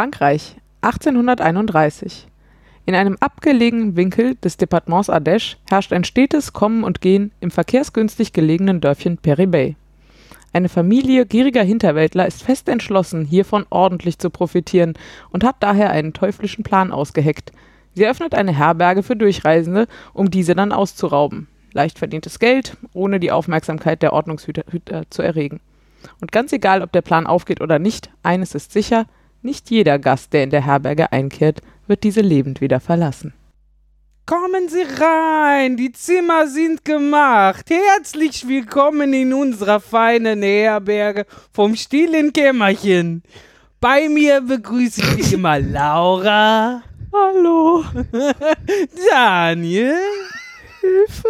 Frankreich, 1831. In einem abgelegenen Winkel des Departements Ardèche herrscht ein stetes Kommen und Gehen im verkehrsgünstig gelegenen Dörfchen Peribey. Eine Familie gieriger Hinterwäldler ist fest entschlossen, hiervon ordentlich zu profitieren und hat daher einen teuflischen Plan ausgeheckt. Sie öffnet eine Herberge für Durchreisende, um diese dann auszurauben. Leicht verdientes Geld, ohne die Aufmerksamkeit der Ordnungshüter Hüter zu erregen. Und ganz egal, ob der Plan aufgeht oder nicht, eines ist sicher, nicht jeder Gast, der in der Herberge einkehrt, wird diese lebend wieder verlassen. Kommen Sie rein, die Zimmer sind gemacht. Herzlich willkommen in unserer feinen Herberge vom stillen Kämmerchen. Bei mir begrüße ich immer Laura. Hallo. Daniel. Hilfe.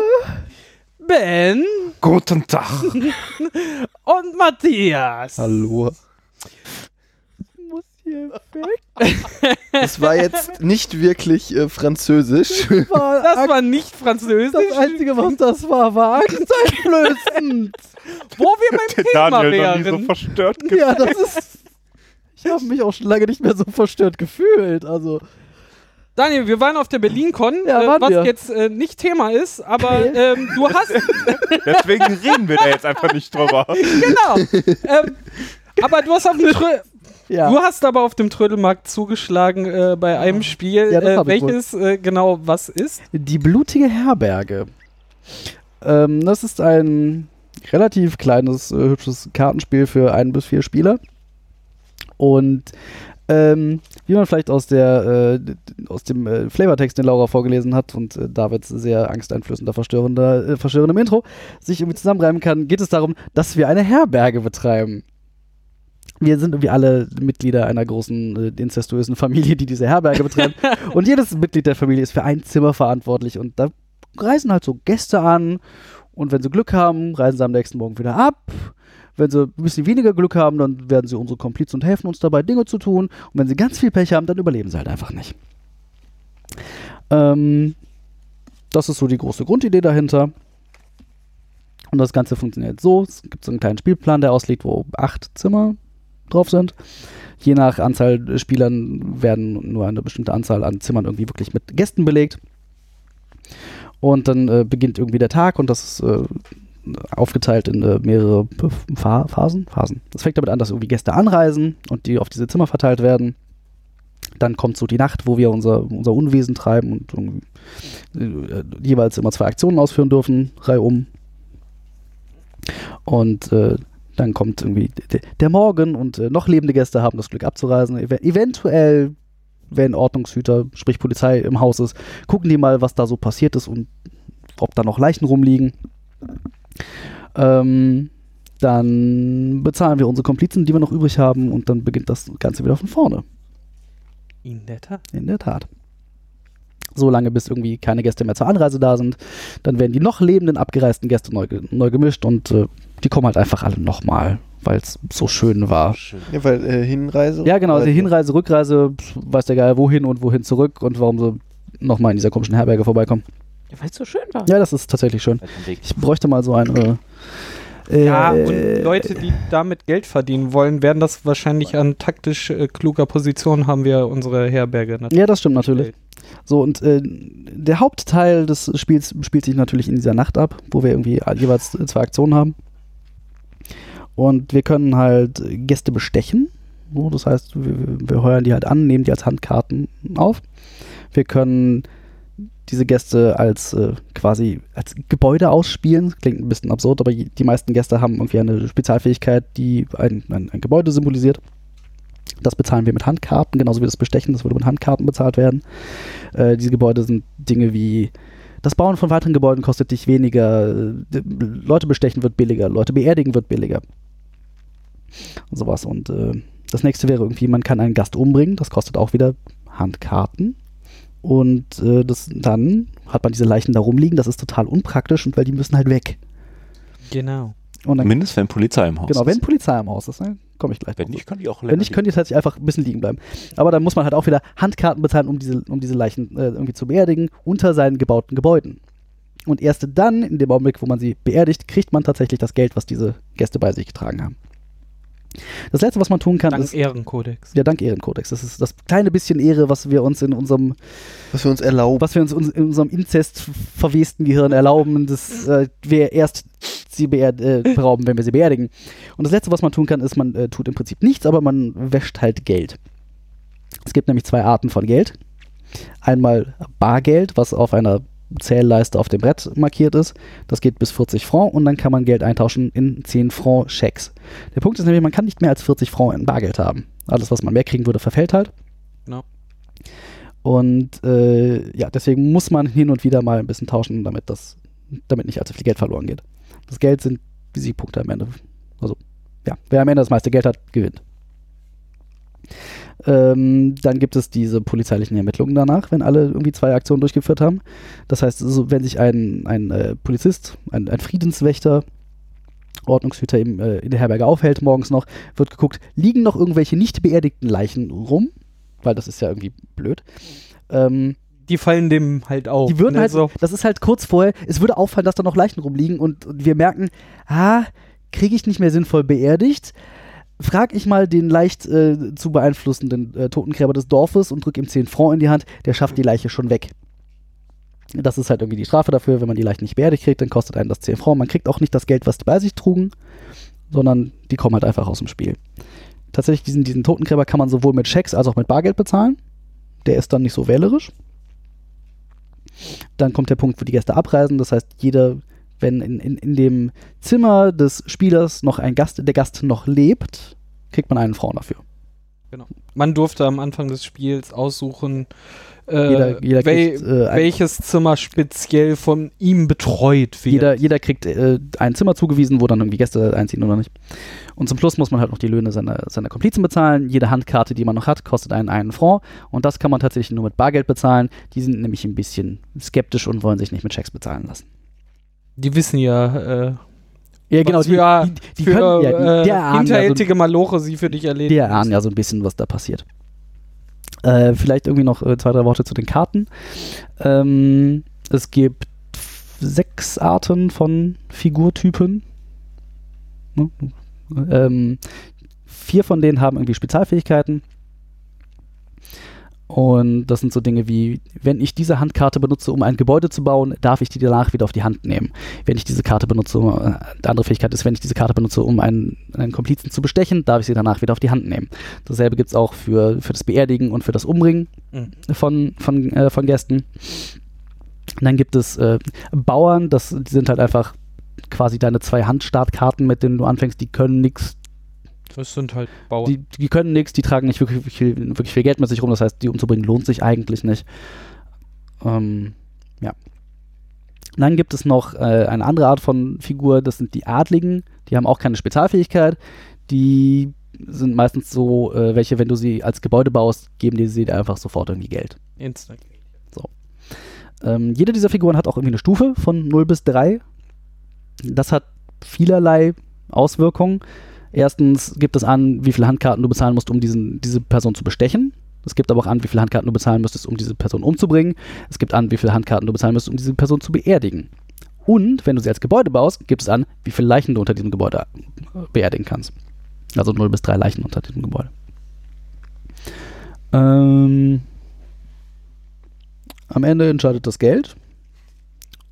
Ben. Guten Tag. Und Matthias. Hallo. Weg. Das war jetzt nicht wirklich äh, französisch. Das war nicht französisch. Das Einzige, was das war, war angsteinflößend. Wo wir beim Thema Daniel noch nie so wären. verstört ja, das ist. Ich habe mich auch schon lange nicht mehr so verstört gefühlt. Also, Daniel, wir waren auf der BerlinCon, Ja, äh, was wir. jetzt äh, nicht Thema ist, aber ähm, du hast Deswegen reden wir da jetzt einfach nicht drüber. genau. ähm, aber du hast auf dem Trö ja. Du hast aber auf dem Trödelmarkt zugeschlagen äh, bei einem Spiel, Ja, das äh, welches äh, genau was ist. Die blutige Herberge. Ähm, das ist ein relativ kleines, äh, hübsches Kartenspiel für ein bis vier Spieler. Und ähm, wie man vielleicht aus der äh, aus dem äh, Flavortext, den Laura vorgelesen hat und Davids sehr angsteinflößender, verstörender, äh, verstörendem Intro sich irgendwie zusammenreimen kann, geht es darum, dass wir eine Herberge betreiben. Wir sind irgendwie alle Mitglieder einer großen äh, inzestuösen Familie, die diese Herberge betreibt. und jedes Mitglied der Familie ist für ein Zimmer verantwortlich. Und da reisen halt so Gäste an. Und wenn sie Glück haben, reisen sie am nächsten Morgen wieder ab. Wenn sie ein bisschen weniger Glück haben, dann werden sie unsere Komplizen und helfen uns dabei, Dinge zu tun. Und wenn sie ganz viel Pech haben, dann überleben sie halt einfach nicht. Ähm, das ist so die große Grundidee dahinter. Und das Ganze funktioniert so: Es gibt so einen kleinen Spielplan, der ausliegt, wo acht Zimmer drauf sind. Je nach Anzahl Spielern werden nur eine bestimmte Anzahl an Zimmern irgendwie wirklich mit Gästen belegt. Und dann äh, beginnt irgendwie der Tag und das ist äh, aufgeteilt in äh, mehrere Pha Phasen. Phasen. Das fängt damit an, dass irgendwie Gäste anreisen und die auf diese Zimmer verteilt werden. Dann kommt so die Nacht, wo wir unser, unser Unwesen treiben und äh, jeweils immer zwei Aktionen ausführen dürfen, reihum. Und äh, dann kommt irgendwie der Morgen und äh, noch lebende Gäste haben das Glück abzureisen. Ev eventuell, wenn Ordnungshüter, sprich Polizei im Haus ist, gucken die mal, was da so passiert ist und ob da noch Leichen rumliegen. Ähm, dann bezahlen wir unsere Komplizen, die wir noch übrig haben und dann beginnt das Ganze wieder von vorne. In der Tat. In der Tat. So lange, bis irgendwie keine Gäste mehr zur Anreise da sind. Dann werden die noch lebenden abgereisten Gäste neu, neu gemischt und äh, die kommen halt einfach alle nochmal, weil es so schön war. Ja, weil äh, Hinreise. Ja, genau, also. Hinreise, Rückreise, weiß der Geil, wohin und wohin zurück und warum sie nochmal in dieser komischen Herberge vorbeikommen. Ja, weil es so schön war. Ja, das ist tatsächlich schön. Ich bräuchte mal so eine. Äh, Ja, äh, und Leute, die damit Geld verdienen wollen, werden das wahrscheinlich an taktisch äh, kluger Position haben wir unsere Herberge natürlich. Ja, das stimmt natürlich. So, und äh, der Hauptteil des Spiels spielt sich natürlich in dieser Nacht ab, wo wir irgendwie jeweils zwei Aktionen haben. Und wir können halt Gäste bestechen. Das heißt, wir, wir heuern die halt an, nehmen die als Handkarten auf. Wir können diese Gäste als äh, quasi als Gebäude ausspielen. Klingt ein bisschen absurd, aber die meisten Gäste haben irgendwie eine Spezialfähigkeit, die ein, ein, ein Gebäude symbolisiert. Das bezahlen wir mit Handkarten, genauso wie das Bestechen, das würde mit Handkarten bezahlt werden. Äh, diese Gebäude sind Dinge wie das Bauen von weiteren Gebäuden kostet dich weniger, äh, Leute bestechen wird billiger, Leute beerdigen wird billiger. Sowas. Und äh, das nächste wäre irgendwie, man kann einen Gast umbringen, das kostet auch wieder Handkarten. Und äh, das, dann hat man diese Leichen da rumliegen, das ist total unpraktisch und weil die müssen halt weg. Genau. Und dann, Mindestens wenn Polizei im Haus genau, wenn ist. Polizei im Haus ist, ne, komme ich gleich Wenn nicht, können die auch Wenn nicht, können die tatsächlich einfach ein bisschen liegen bleiben. Aber dann muss man halt auch wieder Handkarten bezahlen, um diese, um diese Leichen äh, irgendwie zu beerdigen, unter seinen gebauten Gebäuden. Und erst dann, in dem Augenblick, wo man sie beerdigt, kriegt man tatsächlich das Geld, was diese Gäste bei sich getragen haben. Das letzte, was man tun kann, Dank ist Ehrenkodex. ja dank Ehrenkodex. Das ist das kleine bisschen Ehre, was wir uns in unserem, Was wir uns erlauben. was wir uns in unserem Inzest verwesten Gehirn erlauben, dass äh, wir erst sie äh, berauben, wenn wir sie beerdigen. Und das letzte, was man tun kann, ist, man äh, tut im Prinzip nichts, aber man wäscht halt Geld. Es gibt nämlich zwei Arten von Geld. Einmal Bargeld, was auf einer Zählleiste auf dem Brett markiert ist. Das geht bis 40 Franc und dann kann man Geld eintauschen in 10 Franc Schecks. Der Punkt ist nämlich, man kann nicht mehr als 40 Franc in Bargeld haben. Alles, was man mehr kriegen würde, verfällt halt. Genau. Und äh, ja, deswegen muss man hin und wieder mal ein bisschen tauschen, damit das, damit nicht allzu viel Geld verloren geht. Das Geld sind die Siegpunkte am Ende. Also, ja, wer am Ende das meiste Geld hat, gewinnt. Ähm, dann gibt es diese polizeilichen Ermittlungen danach, wenn alle irgendwie zwei Aktionen durchgeführt haben. Das heißt, so, wenn sich ein, ein äh, Polizist, ein, ein Friedenswächter, Ordnungshüter im, äh, in der Herberge aufhält, morgens noch, wird geguckt, liegen noch irgendwelche nicht beerdigten Leichen rum, weil das ist ja irgendwie blöd. Ähm, Die fallen dem halt auf. die würden ne? halt, so, das ist halt kurz vorher, es würde auffallen, dass da noch Leichen rumliegen und, und wir merken, ah, kriege ich nicht mehr sinnvoll beerdigt. Frag ich mal den leicht äh, zu beeinflussenden äh, Totengräber des Dorfes und drück ihm 10 Franc in die Hand, der schafft die Leiche schon weg. Das ist halt irgendwie die Strafe dafür, wenn man die Leichen nicht beerdigt kriegt, dann kostet einen das 10 Franc. Man kriegt auch nicht das Geld, was die bei sich trugen, sondern die kommen halt einfach aus dem Spiel. Tatsächlich, diesen, diesen Totengräber kann man sowohl mit Schecks als auch mit Bargeld bezahlen. Der ist dann nicht so wählerisch. Dann kommt der Punkt, wo die Gäste abreisen. Das heißt, jeder, wenn in, in, in dem Zimmer des Spielers noch ein Gast, der Gast noch lebt, kriegt man einen Frauen dafür. man durfte am Anfang des Spiels aussuchen, äh, Jeder- jeder wel kriegt, äh, welches Zimmer speziell von ihm betreut wird. Jeder, jeder kriegt äh, ein Zimmer zugewiesen, wo dann irgendwie Gäste einziehen oder nicht. Und zum Schluss muss man halt noch die Löhne seiner, seiner Komplizen bezahlen. Jede Handkarte, die man noch hat, kostet einen einen Franc. Und das kann man tatsächlich nur mit Bargeld bezahlen. Die sind nämlich ein bisschen skeptisch und wollen sich nicht mit Schecks bezahlen lassen. Die wissen ja, äh, Ja, genau. Die, für, die, die für können, ja, die, äh, die, erahnen ja so, hinterhältige Maloche sie für dich erledigen. die erahnen ja so ein bisschen, was da passiert. Äh, vielleicht irgendwie noch äh, zwei, drei Worte zu den Karten. Ähm, es gibt sechs Arten von Figurtypen. Ne? Ähm, vier von denen haben irgendwie Spezialfähigkeiten. Und das sind so Dinge wie, wenn ich diese Handkarte benutze, um ein Gebäude zu bauen, darf ich die danach wieder auf die Hand nehmen. Wenn ich diese Karte benutze, äh, die andere Fähigkeit ist, wenn ich diese Karte benutze, um einen, einen Komplizen zu bestechen, darf ich sie danach wieder auf die Hand nehmen. Dasselbe gibt es auch für, für das Beerdigen und für das Umbringen Mhm. von, von, äh, von Gästen. Und dann gibt es äh, Bauern, das die sind halt einfach quasi deine zwei Handstartkarten, mit denen du anfängst, die können nichts, Das sind halt Bauern. die, die können nichts, die tragen nicht wirklich viel, wirklich viel Geld mit sich rum, das heißt, die umzubringen lohnt sich eigentlich nicht. Ähm, ja. Dann gibt es noch äh, eine andere Art von Figur, das sind die Adligen, die haben auch keine Spezialfähigkeit, die sind meistens so, äh, welche, wenn du sie als Gebäude baust, geben dir sie dir einfach sofort irgendwie Geld. Instant. Ähm, jede dieser Figuren hat auch irgendwie eine Stufe von 0 bis 3. Das hat vielerlei Auswirkungen. Erstens gibt es an, wie viele Handkarten du bezahlen musst, um diesen, diese Person zu bestechen. Es gibt aber auch an, wie viele Handkarten du bezahlen müsstest, um diese Person umzubringen. Es gibt an, wie viele Handkarten du bezahlen müsstest, um diese Person zu beerdigen. Und wenn du sie als Gebäude baust, gibt es an, wie viele Leichen du unter diesem Gebäude äh, beerdigen kannst. Also 0 bis 3 Leichen unter diesem Gebäude. Ähm, am Ende entscheidet das Geld.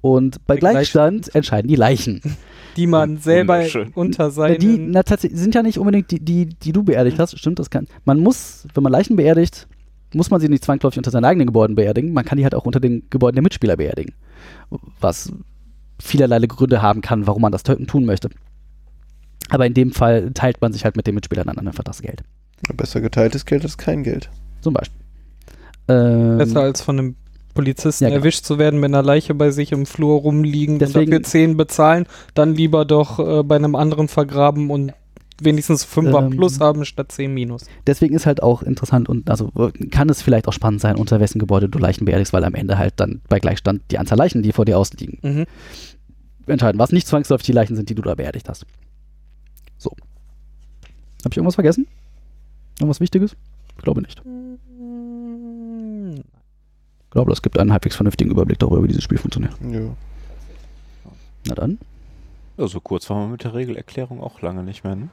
Und bei Gleichstand entscheiden die Leichen. Die man selber Wunderschön. unter seinen... die na, tatsächlich sind ja nicht unbedingt die, die, die du beerdigt hast. Stimmt, das kann. Man muss, wenn man Leichen beerdigt, muss man sie nicht zwangsläufig unter seinen eigenen Gebäuden beerdigen. Man kann die halt auch unter den Gebäuden der Mitspieler beerdigen. Was vielerlei Gründe haben kann, warum man das tun möchte. Aber in dem Fall teilt man sich halt mit den Mitspielern dann einfach das Geld. Besser geteiltes Geld als kein Geld. Zum Beispiel. Ähm, Besser als von einem Polizisten Ja, genau. erwischt zu werden, mit einer Leiche bei sich im Flur rumliegen Deswegen- und dafür 10 bezahlen, dann lieber doch äh, bei einem anderen vergraben und wenigstens 5er Ähm. plus haben statt 10 minus. deswegen ist halt auch interessant und also kann es vielleicht auch spannend sein, unter wessen Gebäude du Leichen beerdigst, weil am Ende halt dann bei Gleichstand die Anzahl Leichen, die vor dir ausliegen, Mhm. entscheiden, was nicht zwangsläufig die Leichen sind, die du da beerdigt hast. So. Habe ich irgendwas vergessen? Irgendwas Wichtiges? Ich glaube nicht. Ich glaube, das gibt einen halbwegs vernünftigen Überblick darüber, wie dieses Spiel funktioniert. Ja. Na dann. Ja, so kurz waren wir mit der Regelerklärung auch lange nicht mehr. Ne?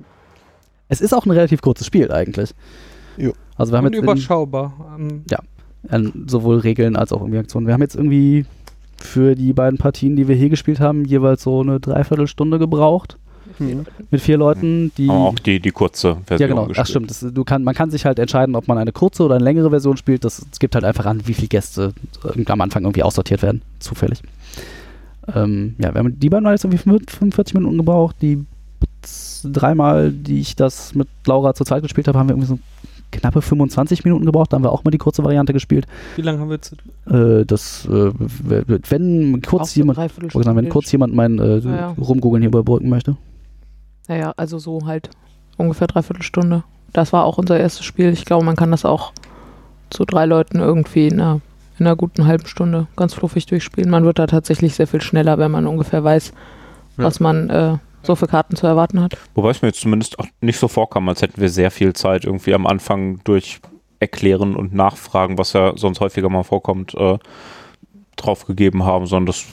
Es ist auch ein relativ kurzes Spiel eigentlich. Jo. Also wir haben Und jetzt in, überschaubar. Ähm, an sowohl Regeln als auch irgendwie Aktionen. Wir haben jetzt irgendwie für die beiden Partien, die wir hier gespielt haben, jeweils so eine Dreiviertelstunde gebraucht. Mhm. Mit vier Leuten, die. Aber auch die, die kurze Version. ja, genau. Ach, gespielt. stimmt. Das, du kann, man kann sich halt entscheiden, ob man eine kurze oder eine längere Version spielt. Das, es gibt halt einfach an, wie viele Gäste äh, am Anfang irgendwie aussortiert werden. Zufällig. Ähm, ja, wir haben die beiden haben jetzt irgendwie 45 Minuten gebraucht. Die dreimal, die ich das mit Laura zur Zeit gespielt habe, haben wir irgendwie so knappe 25 Minuten gebraucht. Da haben wir auch mal die kurze Variante gespielt. wie lange haben wir zu Äh, das, äh, wenn kurz so jemand, wenn kurz jemand mein äh, Ja, ja. Rumgoogeln hier überbrücken möchte. Naja, also so halt ungefähr dreiviertel Stunde. Das war auch unser erstes Spiel. Ich glaube, man kann das auch zu drei Leuten irgendwie in einer, in einer guten halben Stunde ganz fluffig durchspielen. Man wird da tatsächlich sehr viel schneller, wenn man ungefähr weiß, was man äh, so für Karten zu erwarten hat. Wobei es mir jetzt zumindest auch nicht so vorkam, als hätten wir sehr viel Zeit irgendwie am Anfang durch Erklären und Nachfragen, was ja sonst häufiger mal vorkommt, äh, draufgegeben haben, sondern das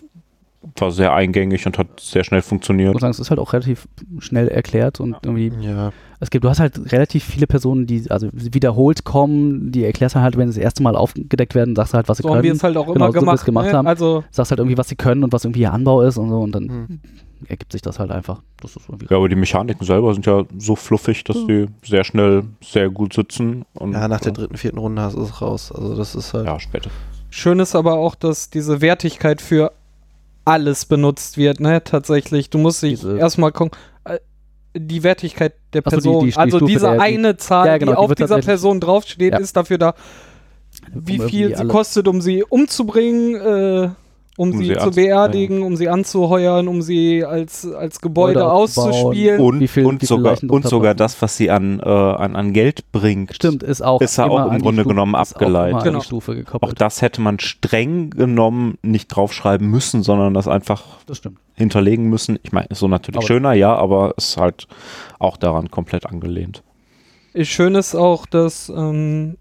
war sehr eingängig und hat sehr schnell Ich funktioniert. muss sagen, es ist halt auch relativ schnell erklärt und irgendwie Ja. Es gibt, du hast halt relativ viele Personen, die also wiederholt kommen, die erklärst dann halt, wenn sie das erste Mal aufgedeckt werden, sagst du halt, was sie So haben wir können. es halt auch Genau, immer so gemacht. ne? haben. Also Sagst halt irgendwie, was sie können und was irgendwie ihr Anbau ist und so und dann Hm. ergibt sich das halt einfach. Das ist irgendwie Ja, aber die Mechaniken selber sind ja so fluffig, dass die sehr schnell sehr gut sitzen. Und, ja, nach der dritten, vierten Runde hast du es raus. Also das ist halt. Ja, später. schön ist aber auch, dass diese Wertigkeit für alles benutzt wird, ne? Tatsächlich. Du musst dich erstmal gucken. äh, Die Wertigkeit der Ach so, die- Person, die- die also Stufe diese eine Zahl, Ja, genau, die auf dieser Person draufsteht, Ja. ist dafür da, wie um viel sie kostet, um sie umzubringen, äh, um, Um sie, sie zu beerdigen, um sie anzuheuern, um sie als, als Gebäude auszuspielen. Und, Wie viel- und, sogar, und sogar das, was sie an, äh, an, an Geld bringt. Stimmt, ist auch Ist ja auch im Grunde Stufe- genommen abgeleitet. Genau. die Stufe Auch das hätte man streng genommen nicht draufschreiben müssen, sondern das einfach das hinterlegen müssen. Ich meine, ist so natürlich Aber- schöner, ja, aber ist halt auch daran komplett angelehnt. Schön ist auch, dass ähm,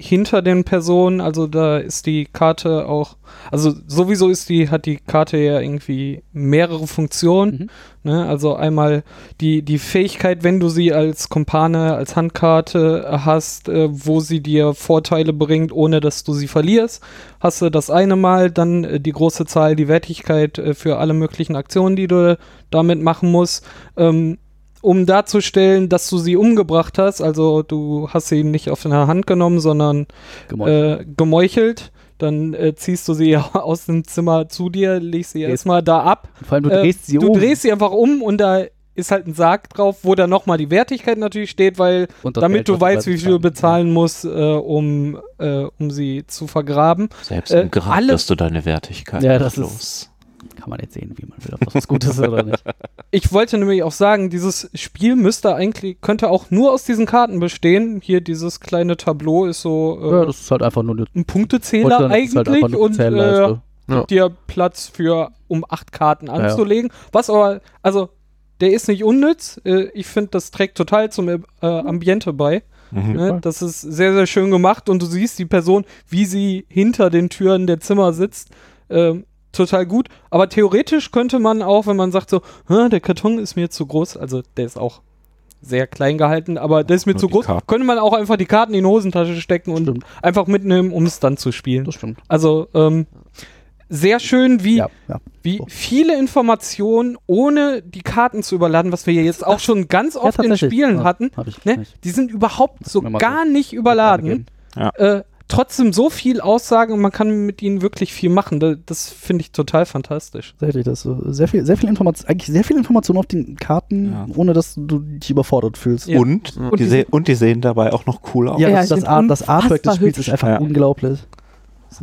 hinter den Personen, also da ist die Karte auch, also sowieso ist die, hat die Karte ja irgendwie mehrere Funktionen. Mhm. Ne? Also einmal die, die Fähigkeit, wenn du sie als Kumpane, als Handkarte hast, äh, wo sie dir Vorteile bringt, ohne dass du sie verlierst, hast du das eine Mal, dann äh, die große Zahl, die Wertigkeit äh, für alle möglichen Aktionen, die du damit machen musst. Ähm, um darzustellen, dass du sie umgebracht hast, also du hast sie nicht auf deine Hand genommen, sondern Gemeuchelt. äh, gemeuchelt, dann äh, ziehst du sie aus dem Zimmer zu dir, legst sie Jetzt- erstmal da ab. Vor allem, du äh, drehst sie du um. drehst sie einfach um und da ist halt ein Sarg drauf, wo dann nochmal die Wertigkeit natürlich steht, weil und damit Geld, du weißt, wie viel du bezahlen musst, äh, um, äh, um sie zu vergraben. Selbst Äh, im Grab alle- wirst du deine Wertigkeit Ja, das ist- los. Kann man jetzt sehen, wie man will, ob das was Gutes ist oder nicht. Ich wollte nämlich auch sagen, dieses Spiel müsste eigentlich, könnte auch nur aus diesen Karten bestehen. Hier dieses kleine Tableau ist so äh, Ja, das ist halt einfach nur eine ein Punktezähler halt eigentlich eine und äh, Zählleiste. Ja. gibt dir Platz für, um acht Karten ja. anzulegen. Was aber, also, der ist nicht unnütz. Äh, ich finde, das trägt total zum äh, Ambiente bei. Mhm. Ne? Das ist sehr, sehr schön gemacht und du siehst die Person, wie sie hinter den Türen der Zimmer sitzt. Ähm, total gut. Aber theoretisch könnte man auch, wenn man sagt so, "Hä, der Karton ist mir zu groß, also der ist auch sehr klein gehalten, aber der ist mir Nur zu groß, Karten. könnte man auch einfach die Karten in die Hosentasche stecken und Stimmt. einfach mitnehmen, um es dann zu spielen. Das stimmt. Also ähm, sehr schön, wie, Ja, ja. wie so. viele Informationen ohne die Karten zu überladen, was wir ja jetzt auch schon ganz ja oft in tatsächlich. Spielen Ja, hatten. Ne? Die sind überhaupt so gar nicht überladen. Äh, trotzdem so viel Aussagen und man kann mit ihnen wirklich viel machen. Da, das finde ich total fantastisch. Tatsächlich, das ist so sehr viel, sehr viel Information, eigentlich sehr viel Information auf den Karten, Ja. ohne dass du dich überfordert fühlst. Ja. Und, Und die die se und die sehen dabei auch noch cool aus. Ja, das, das, Art, das Artwork des Spiels hübsch. ist einfach Ja. unglaublich.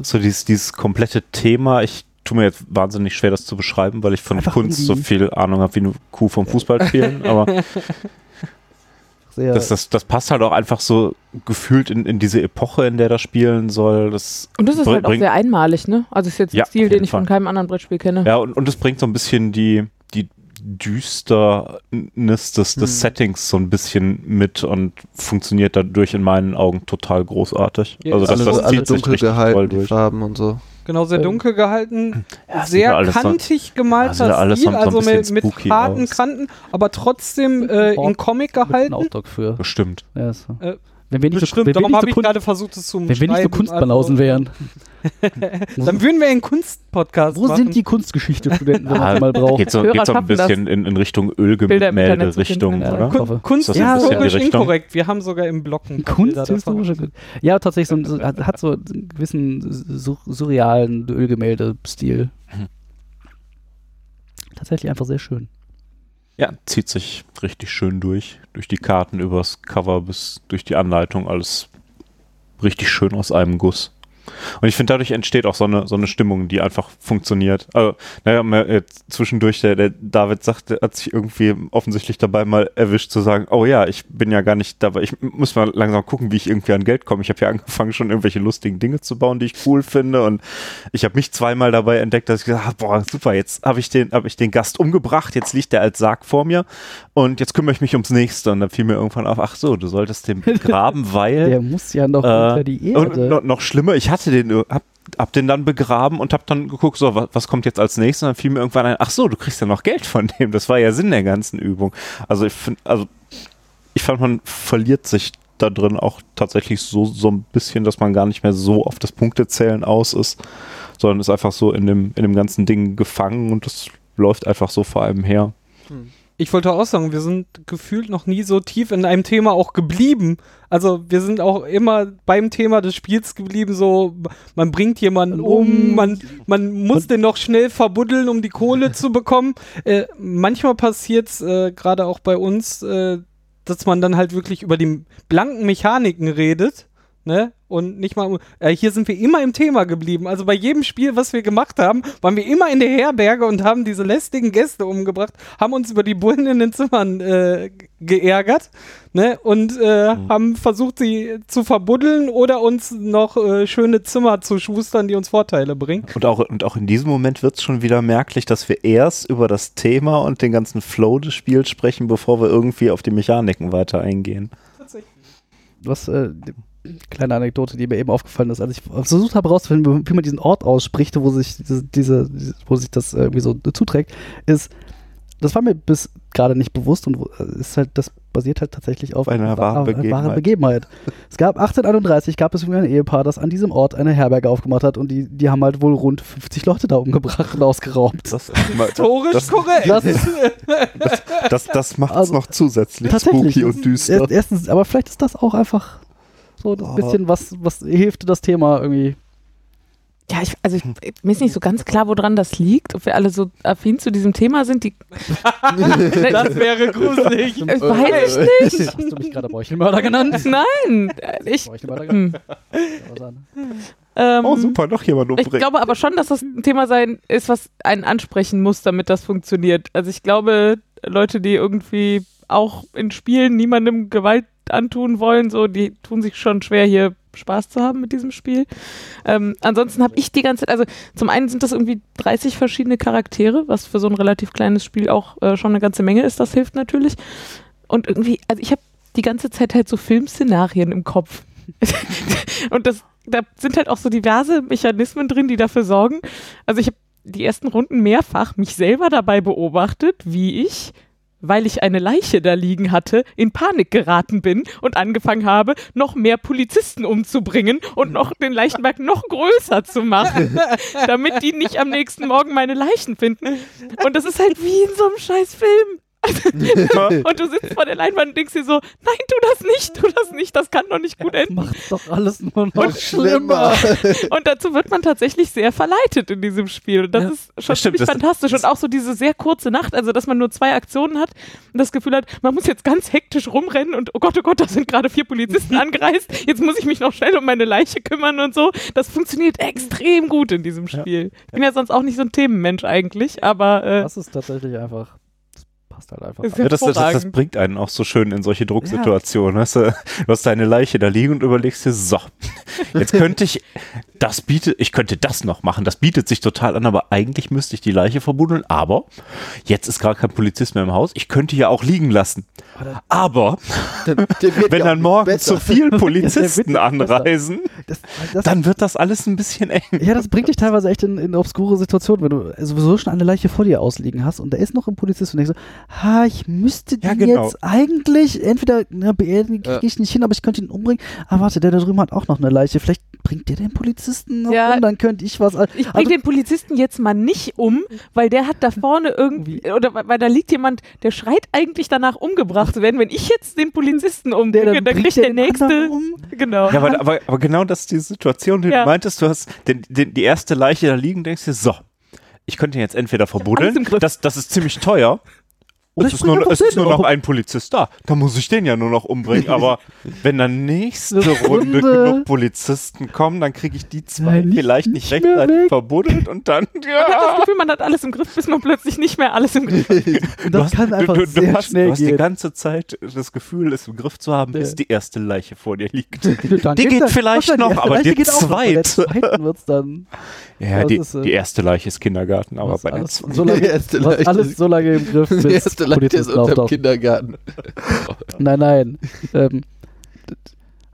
So dieses, dieses komplette Thema, ich tue mir jetzt wahnsinnig schwer, das zu beschreiben, weil ich von Einfach Kunst so viel Ahnung habe wie eine Kuh vom Fußballspielen, aber Sehr, das, das, das passt halt auch einfach so gefühlt in, in diese Epoche, in der das spielen soll. Das Und das ist halt auch sehr einmalig, ne? Also ist jetzt ein Ja, Stil, den ich von Fall. keinem anderen Brettspiel kenne. Ja, und, und es bringt so ein bisschen die, die Düsternis des, des Hm. Settings so ein bisschen mit und funktioniert dadurch in meinen Augen total großartig. Ja, also das, alle, das alle dunkel gehalten, die. Farben und so. Genau, sehr Ähm, dunkel gehalten, Ja, sehr so- kantig ja, gemalter ja so- Stil, so also mit, mit harten aus. Kanten, aber trotzdem äh, in Comic gehalten. Ausdruck für. Bestimmt. Ja, so. Äh, wenn wir nicht so, Bestimmt, wenn wir darum nicht habe so, ich gerade versucht, es zu wenn wir nicht so Kunstbanausen also- wären. Dann würden wir einen Kunstpodcast Wo machen. sind die Kunstgeschichte-Studenten, wenn man mal braucht? Geht so, geht so ein bisschen in, in Richtung Ölgemälde-Richtung, oder? ja. Kun. Kunst Ist die historisch inkorrekt. Wir haben sogar im Blog ein. Kunsthistorische. Ja, tatsächlich so, hat, hat so einen gewissen sur surrealen Ölgemälde-Stil. Tatsächlich einfach sehr schön. Ja, zieht sich richtig schön durch. Durch die Karten, übers Cover bis durch die Anleitung. Alles richtig schön aus einem Guss. Und ich finde, dadurch entsteht auch so eine, so eine Stimmung, die einfach funktioniert. Also, naja, jetzt zwischendurch, der, der David sagte, hat sich irgendwie offensichtlich dabei mal erwischt zu sagen, oh ja, ich bin ja gar nicht dabei. Ich muss mal langsam gucken, wie ich irgendwie an Geld komme. Ich habe ja angefangen, schon irgendwelche lustigen Dinge zu bauen, die ich cool finde. Und ich habe mich zweimal dabei entdeckt, dass ich gesagt habe, boah, super, jetzt habe ich, den hab ich den Gast umgebracht, jetzt liegt der als Sarg vor mir und jetzt kümmere ich mich ums Nächste. Und dann fiel mir irgendwann auf, ach so, du solltest den begraben, weil... Der muss ja noch Äh, unter die Und Erde. noch, noch schlimmer, ich hatte den, äh, hab, hab den dann begraben und hab dann geguckt, so, was, was kommt jetzt als nächstes? Und dann fiel mir irgendwann ein, ach so, du kriegst ja noch Geld von dem. Das war ja Sinn der ganzen Übung. Also ich finde, also ich fand, man verliert sich da drin auch tatsächlich so, so ein bisschen, dass man gar nicht mehr so auf das Punktezählen aus ist, sondern ist einfach so in dem, in dem ganzen Ding gefangen und das läuft einfach so vor einem her. Ich wollte auch sagen, wir sind gefühlt noch nie so tief in einem Thema auch geblieben. Also wir sind auch immer beim Thema des Spiels geblieben, so man bringt jemanden um, man, man muss den noch schnell verbuddeln, um die Kohle zu bekommen. Äh, manchmal passiert es äh, gerade auch bei uns, äh, dass man dann halt wirklich über die blanken Mechaniken redet. Ne? Und nicht mal, äh, hier sind wir immer im Thema geblieben. Also bei jedem Spiel, was wir gemacht haben, waren wir immer in der Herberge und haben diese lästigen Gäste umgebracht, haben uns über die Bullen in den Zimmern äh, geärgert ne? und äh, haben versucht, sie zu verbuddeln oder uns noch äh, schöne Zimmer zu schustern, die uns Vorteile bringen. Und auch, und auch in diesem Moment wird es schon wieder merklich, dass wir erst über das Thema und den ganzen Flow des Spiels sprechen, bevor wir irgendwie auf die Mechaniken weiter eingehen. Was, äh, kleine Anekdote, die mir eben aufgefallen ist, als ich versucht habe herauszufinden, wie man diesen Ort ausspricht, wo sich diese, diese wo sich das irgendwie so zuträgt, ist, das war mir bis gerade nicht bewusst und wo- ist halt, das basiert halt tatsächlich auf einer wahren Begebenheit. Begebenheit. Es gab 1831 gab es irgendwie ein Ehepaar, das an diesem Ort eine Herberge aufgemacht hat und die, die haben halt wohl rund 50 Leute da umgebracht und ausgeraubt. Das, Historisch das, korrekt. Das, das, das macht es Also, noch zusätzlich tatsächlich. spooky und düster. Erst, erstens, aber vielleicht ist das auch einfach so das Oh. bisschen, was, was hilft, das Thema irgendwie. Ja, ich, also ich, mir ist nicht so ganz klar, woran das liegt, ob wir alle so affin zu diesem Thema sind. Die, das wäre gruselig. Äh, weiß ich nicht. Hast du mich gerade Meuchelmörder genannt? Nein, äh, ich. Genannt? Hm, an? ähm, Oh, super, noch jemand Ich umbringen. glaube aber schon, dass das ein Thema sein ist, was einen ansprechen muss, damit das funktioniert. Also ich glaube, Leute, die irgendwie auch in Spielen niemandem Gewalt antun wollen, so, die tun sich schon schwer, hier Spaß zu haben mit diesem Spiel. Ähm, ansonsten habe ich die ganze Zeit, also zum einen sind das irgendwie 30 verschiedene Charaktere, was für so ein relativ kleines Spiel auch äh, schon eine ganze Menge ist, das hilft natürlich. Und irgendwie, also ich habe die ganze Zeit halt so Filmszenarien im Kopf. Und das, da sind halt auch so diverse Mechanismen drin, die dafür sorgen. Also ich habe die ersten Runden mehrfach mich selber dabei beobachtet, wie ich, weil ich eine Leiche da liegen hatte, in Panik geraten bin und angefangen habe, noch mehr Polizisten umzubringen und noch den Leichenberg noch größer zu machen, damit die nicht am nächsten Morgen meine Leichen finden. Und das ist halt wie in so einem scheiß Film. Und du sitzt vor der Leinwand und denkst dir so, nein, tu das nicht, tu das nicht, das kann doch nicht gut enden. Macht doch alles nur noch Und schlimmer. Und dazu wird man tatsächlich sehr verleitet in diesem Spiel. Und das Ja. ist schon Das stimmt, das- fantastisch. Und auch so diese sehr kurze Nacht, also dass man nur zwei Aktionen hat und das Gefühl hat, man muss jetzt ganz hektisch rumrennen und oh Gott, oh Gott, da sind gerade vier Polizisten angereist. Jetzt muss ich mich noch schnell um meine Leiche kümmern und so. Das funktioniert extrem gut in diesem Spiel. Ich bin ja sonst auch nicht so ein Themenmensch eigentlich, aber äh, Das ist tatsächlich einfach. Das passt halt einfach. ist Ja, das, das, das bringt einen auch so schön in solche Drucksituationen. Weißt du, du hast deine Leiche da liegen und überlegst dir, so, jetzt könnte ich das bietet, ich könnte das noch machen, das bietet sich total an, aber eigentlich müsste ich die Leiche verbuddeln, aber jetzt ist gar kein Polizist mehr im Haus, ich könnte ja auch liegen lassen. Aber Dann, wird wenn ja dann morgen besser. zu viele Polizisten besser. anreisen, Das, das, dann wird das alles ein bisschen eng. ja, das bringt dich teilweise echt in, in obskure Situationen, wenn du sowieso schon eine Leiche vor dir ausliegen hast und da ist noch ein Polizist und denkst so, ha, ich müsste den Ja, genau. jetzt eigentlich entweder na, beerdigen kriege Ja. ich nicht hin, aber ich könnte ihn umbringen. Ah, warte, der da drüben hat auch noch eine Leiche. Vielleicht bringt der den Polizisten noch Ja. um, dann könnte ich was. al- Ich bring Also- den Polizisten jetzt mal nicht um, weil der hat da vorne irgendwie, oder weil da liegt jemand, der schreit eigentlich danach umgebracht zu werden. Wenn ich jetzt den Polizisten umbringe, dann dann bringt kriegt der den Nächste, um. genau. Ja, aber, aber, aber genau das ist die Situation, die Ja. du meintest, du hast den, den, die erste Leiche da liegen, denkst dir, so, ich könnte ihn jetzt entweder verbuddeln, das, das ist ziemlich teuer, es ist, nur, es ist nur noch ein Polizist da. Da muss ich den ja nur noch umbringen. Aber wenn dann nächste Runde genug Polizisten kommen, dann kriege ich die zwei Nein, vielleicht nicht nicht rechtzeitig verbuddelt und dann. Man hat das Ja. Gefühl, man hat alles im Griff, bis man plötzlich nicht mehr alles im Griff hat. Und Du das hast, kann einfach du, du, sehr hast, schnell du hast die gehen. ganze Zeit das Gefühl, es im Griff zu haben, Ja. bis die erste Leiche vor dir liegt. Dann Die geht dann- vielleicht noch, aber die zweite. wird's dann. Ja, die, ist, äh, die erste Leiche ist Kindergarten, aber bei der alles, zweiten. Die alles so lange im Griff, Die bis erste Leiche ist Polizisten unter dem auftauchen. Kindergarten. Nein, nein. ähm,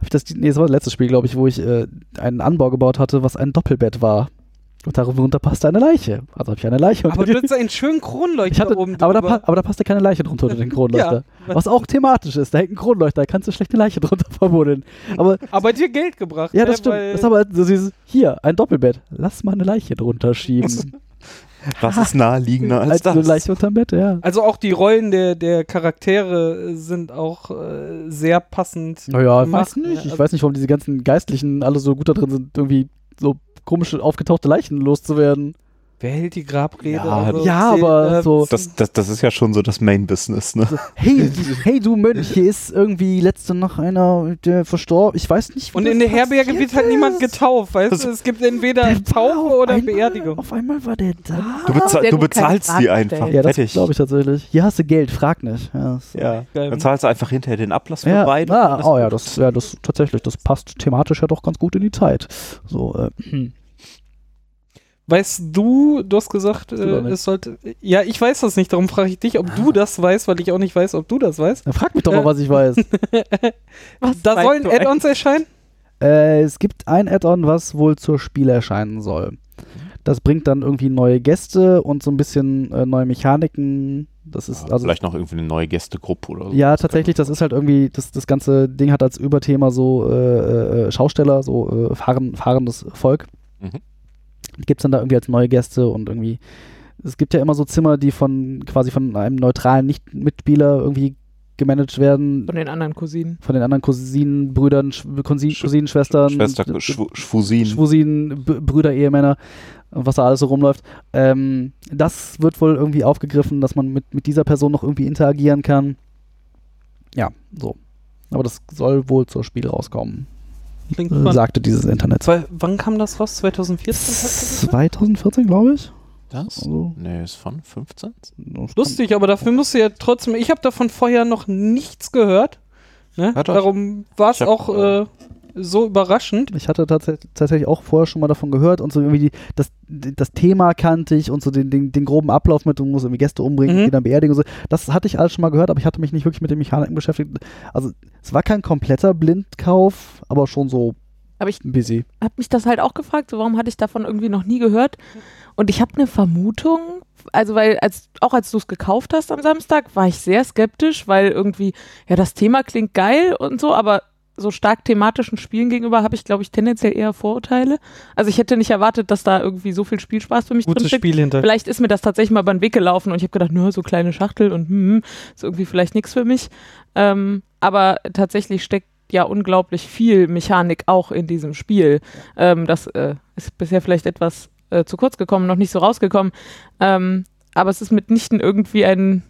das, nee, das war das letzte Spiel, glaube ich, wo ich äh, einen Anbau gebaut hatte, was ein Doppelbett war. Und darunter passte eine Leiche. Also habe ich eine Leiche Aber du hast einen schönen Kronleuchter ich hatte, oben aber, da, drüber. pa- aber da passt ja keine Leiche drunter unter den Kronleuchter. Ja. Was auch thematisch ist. Da hängt ein Kronleuchter, da kannst du schlecht eine Leiche drunter verbuddeln. Aber Aber dir Geld gebracht. ja, ne? das stimmt. Weil- Das ist aber so dieses, hier, ein Doppelbett. Lass mal eine Leiche drunter schieben. Was ist naheliegender als Als eine das? Leiche unterm Bett, ja. Also auch die Rollen der, der Charaktere sind auch äh, sehr passend. Naja, ich weiß nicht. Ich weiß nicht, warum diese ganzen Geistlichen alle so gut da drin sind, irgendwie so komische aufgetauchte Leichen loszuwerden. Wer hält die Grabrede? Ja, Also, ja, aber äh, so- Das, das, das ist ja schon so das Main-Business, ne? Hey, hey du Mönch, hier ist irgendwie letzte Nacht einer, der verstorben. Ich weiß nicht, wie Und das in der Herberge wird halt niemand getauft, weißt du? Es gibt entweder Taufe auf oder einmal- Beerdigung. Auf einmal war der da. Du, bezahl, du bezahlst die einfach. ja, das Fertig. glaube ich tatsächlich. Hier hast du Geld, frag nicht. Ja, das- Ja, dann zahlst du einfach hinterher den Ablass für Ja, beide. ah, oh ja, das, ja, das tatsächlich, das passt thematisch ja doch ganz gut in die Zeit. So, äh, hm. Weißt du, du hast gesagt, äh, es sollte. Ja, ich weiß das nicht, darum frage ich dich, ob du das weißt, weil ich auch nicht weiß, ob du das weißt. Dann frag mich doch mal, Äh, was ich weiß. Was Da sollen Add-ons erscheinen? Äh, es gibt ein Add-on, was wohl zur Spiel erscheinen soll. Das bringt dann irgendwie neue Gäste und so ein bisschen äh, neue Mechaniken. Das ist Ja, also Vielleicht noch irgendwie eine neue Gästegruppe oder so. ja tatsächlich. Das ist halt irgendwie das, das ganze Ding hat als Überthema so äh, äh, Schausteller, so äh, fahren, fahrendes Volk. Mhm. Gibt es dann da irgendwie als neue Gäste und irgendwie es gibt ja immer so Zimmer, die von quasi von einem neutralen Nicht-Mitspieler irgendwie gemanagt werden. Von den anderen Cousinen. Von den anderen Cousinen, Brüdern, Sch Cousin, Sch- Cousinen, Schwestern, Schwester, Schw Schwusin. Schwusinen, B Brüder, Ehemänner, was da alles so rumläuft. Ähm, das wird wohl irgendwie aufgegriffen, dass man mit, mit dieser Person noch irgendwie interagieren kann. Ja, so. Aber das soll wohl zur Spiel rauskommen, Klingt äh, sagte dieses Internet. Zwei, wann kam das raus? 2014? hast du gesagt? 2014, glaube ich. Das? Also, Nee, ist von 15? Lustig, aber dafür musst du ja trotzdem. Ich habe davon vorher noch nichts gehört. Ne? Darum war es auch äh, so überraschend. Ich hatte tats tatsächlich auch vorher schon mal davon gehört und so irgendwie die, das, das Thema kannte ich und so den, den, den groben Ablauf mit, du musst irgendwie Gäste umbringen, Mhm. die dann beerdigen und so. Das hatte ich alles schon mal gehört, aber ich hatte mich nicht wirklich mit den Mechaniken beschäftigt. Also es war kein kompletter Blindkauf, aber schon so Aber ich ein busy. habe mich das halt auch gefragt, so warum hatte ich davon irgendwie noch nie gehört? Und ich habe eine Vermutung, also weil als auch als du es gekauft hast am Samstag, war ich sehr skeptisch, weil irgendwie ja das Thema klingt geil und so, aber so stark thematischen Spielen gegenüber habe ich glaube ich tendenziell eher Vorurteile. Also ich hätte nicht erwartet, dass da irgendwie so viel Spielspaß für mich Gutes drinsteckt. Spiel hinter. Vielleicht ist mir das tatsächlich mal über den Weg gelaufen und ich habe gedacht, nur so kleine Schachtel und hm, hm, ist irgendwie vielleicht nichts für mich. Ähm, aber tatsächlich steckt ja unglaublich viel Mechanik auch in diesem Spiel. Ähm, das äh, ist bisher vielleicht etwas äh, zu kurz gekommen, noch nicht so rausgekommen. Ähm, aber es ist mitnichten irgendwie ein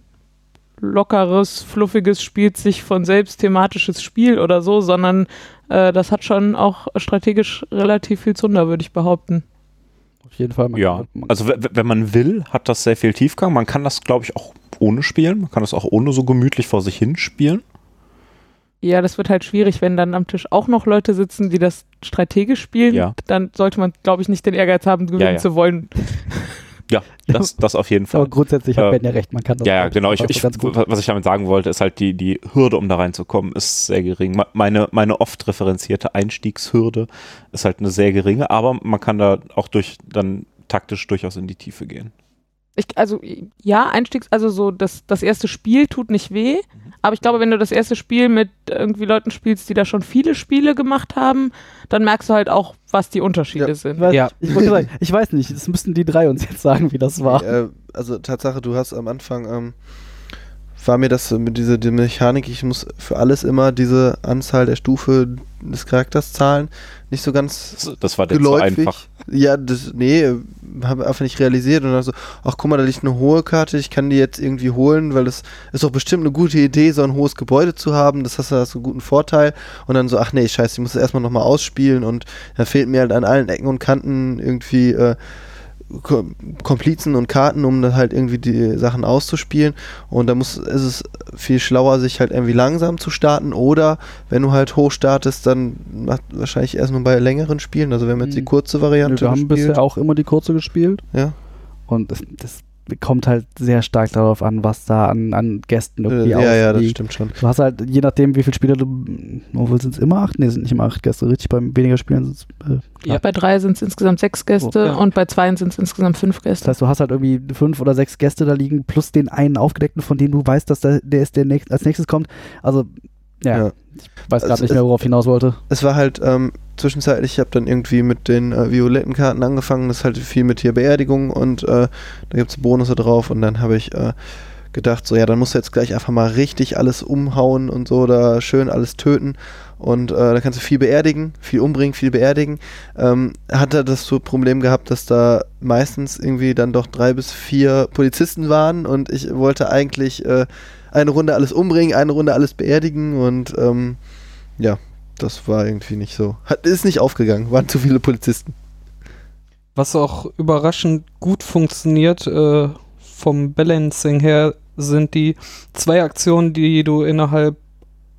lockeres, fluffiges, spielt sich von selbst thematisches Spiel oder so, sondern äh, das hat schon auch strategisch relativ viel Zunder, würde ich behaupten. Auf jeden Fall. Ja, also wenn man will, hat das sehr viel Tiefgang. Man kann das, glaube ich, auch ohne spielen. Man kann das auch ohne so gemütlich vor sich hin spielen. Ja, das wird halt schwierig, wenn dann am Tisch auch noch Leute sitzen, die das strategisch spielen. Ja. Dann sollte man, glaube ich, nicht den Ehrgeiz haben, gewinnen ja. zu wollen. Ja, das, das auf jeden Fall. Aber grundsätzlich hat Äh, Ben ja recht, man kann das Ja, ja, genau. Ich, ich, was ich damit sagen wollte, ist halt die, die Hürde, um da reinzukommen, ist sehr gering. Me- Meine, meine oft referenzierte Einstiegshürde ist halt eine sehr geringe, aber man kann da auch durch dann taktisch durchaus in die Tiefe gehen. Ich, also ja, Einstiegs, also so das, das erste Spiel tut nicht weh, aber ich glaube, wenn du das erste Spiel mit irgendwie Leuten spielst, die da schon viele Spiele gemacht haben, dann merkst du halt auch, was die Unterschiede Ja. Sind. weiß, Ja. ich, wollte sagen, ich weiß nicht, das müssten die drei uns jetzt sagen, wie das war. Äh, also Tatsache, du hast am Anfang, ähm, war mir das mit dieser die Mechanik, ich muss für alles immer diese Anzahl der Stufe des Charakters zahlen, nicht so ganz Das, das war der zu geläufig. einfach. Ja, das, nee, habe einfach nicht realisiert und dann so, ach guck mal, da liegt eine hohe Karte, ich kann die jetzt irgendwie holen, weil das ist doch bestimmt eine gute Idee, so ein hohes Gebäude zu haben, das hast du hast einen guten Vorteil und dann so, ach nee, scheiße, ich muss das erstmal nochmal ausspielen und da fehlt mir halt an allen Ecken und Kanten irgendwie äh, Komplizen und Karten, um dann halt irgendwie die Sachen auszuspielen. Und da muss, ist es viel schlauer, sich halt irgendwie langsam zu starten. Oder wenn du halt hoch startest, dann macht wahrscheinlich erst nur bei längeren Spielen. Also wir haben jetzt die Mhm. kurze Variante wir haben gespielt. bisher auch immer die kurze gespielt. Ja. Und das, das kommt halt sehr stark darauf an, was da an, an Gästen Äh, irgendwie ja, ja, das stimmt schon. Du hast halt, je nachdem, wie viele Spieler du. Obwohl sind es immer acht? Ne, sind nicht immer acht Gäste. Richtig, beim weniger Spielen sind es. Äh, Ja. Bei drei sind es insgesamt sechs Gäste ja. und bei zwei sind es insgesamt fünf das Gäste. heißt, du hast halt irgendwie fünf oder sechs Gäste da liegen, plus den einen aufgedeckten, von dem du weißt, dass der, der ist, der nächst, als nächstes kommt. Also, ja, Ja. ich weiß gerade Also nicht mehr, worauf ich hinaus wollte. Es war halt ähm, zwischenzeitlich, ich habe dann irgendwie mit den äh, violetten Karten angefangen. Das ist halt viel mit hier Beerdigung und äh, da gibt es Bonusse drauf. Und dann habe ich äh, gedacht, so ja, dann musst du jetzt gleich einfach mal richtig alles umhauen und so, da schön alles töten. Und äh, da kannst du viel beerdigen, viel umbringen, viel beerdigen. Ähm, hatte das so Problem gehabt, dass da meistens irgendwie dann doch drei bis vier Polizisten waren und ich wollte eigentlich äh, eine Runde alles umbringen, eine Runde alles beerdigen und ähm, ja, das war irgendwie nicht so. Hat, ist nicht aufgegangen, waren zu viele Polizisten. Was auch überraschend gut funktioniert äh, vom Balancing her, sind die zwei Aktionen, die du innerhalb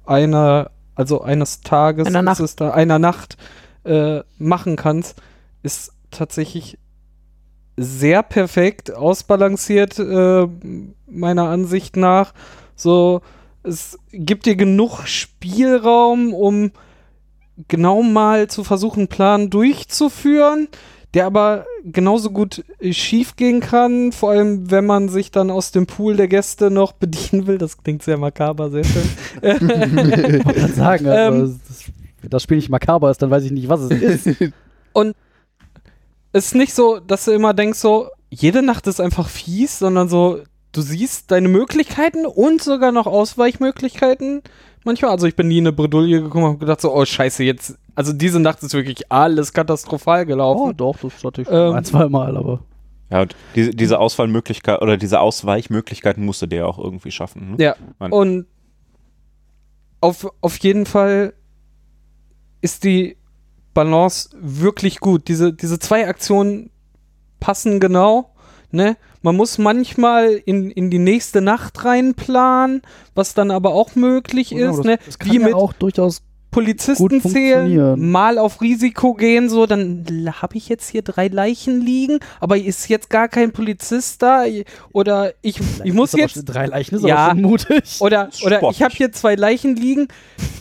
einer, also eines Tages, Einer ist Nacht. da, einer Nacht äh, machen kannst, ist tatsächlich sehr perfekt ausbalanciert, äh, meiner Ansicht nach. So, es gibt dir genug Spielraum, um genau mal zu versuchen, einen Plan durchzuführen, der aber genauso gut schief gehen kann, vor allem wenn man sich dann aus dem Pool der Gäste noch bedienen will. Das klingt sehr makaber, sehr schön. Ich gerade sagen, also, Ähm. das, wenn das Spiel nicht makaber ist, dann weiß ich nicht, was es ist. es ist nicht so, dass du immer denkst, so, jede Nacht ist einfach fies, sondern so, du siehst deine Möglichkeiten und sogar noch Ausweichmöglichkeiten. Manchmal, also ich bin nie in eine Bredouille gekommen und hab gedacht so, oh scheiße, jetzt, also diese Nacht ist wirklich alles katastrophal oh, gelaufen. doch, das hatte ich Ähm. ein, zwei Mal, aber. Ja, und diese, diese Auswahlmöglichkeit oder diese Ausweichmöglichkeiten musst du dir ja auch irgendwie schaffen. Ne? Ja, Man- und auf, auf jeden Fall ist die Balance wirklich gut. Diese, diese zwei Aktionen passen genau. Ne? Man muss manchmal in, in die nächste Nacht reinplanen, was dann aber auch möglich Genau, ist. das, ne? das kann Wie ja mit auch durchaus Polizisten gut zählen, funktionieren. mal auf Risiko gehen, so, dann habe ich jetzt hier drei Leichen liegen, aber ist jetzt gar kein Polizist da oder ich, ich muss jetzt drei Leichen ist Ja. aber schon mutig. oder, ist oder sportlich. ich habe hier zwei Leichen liegen.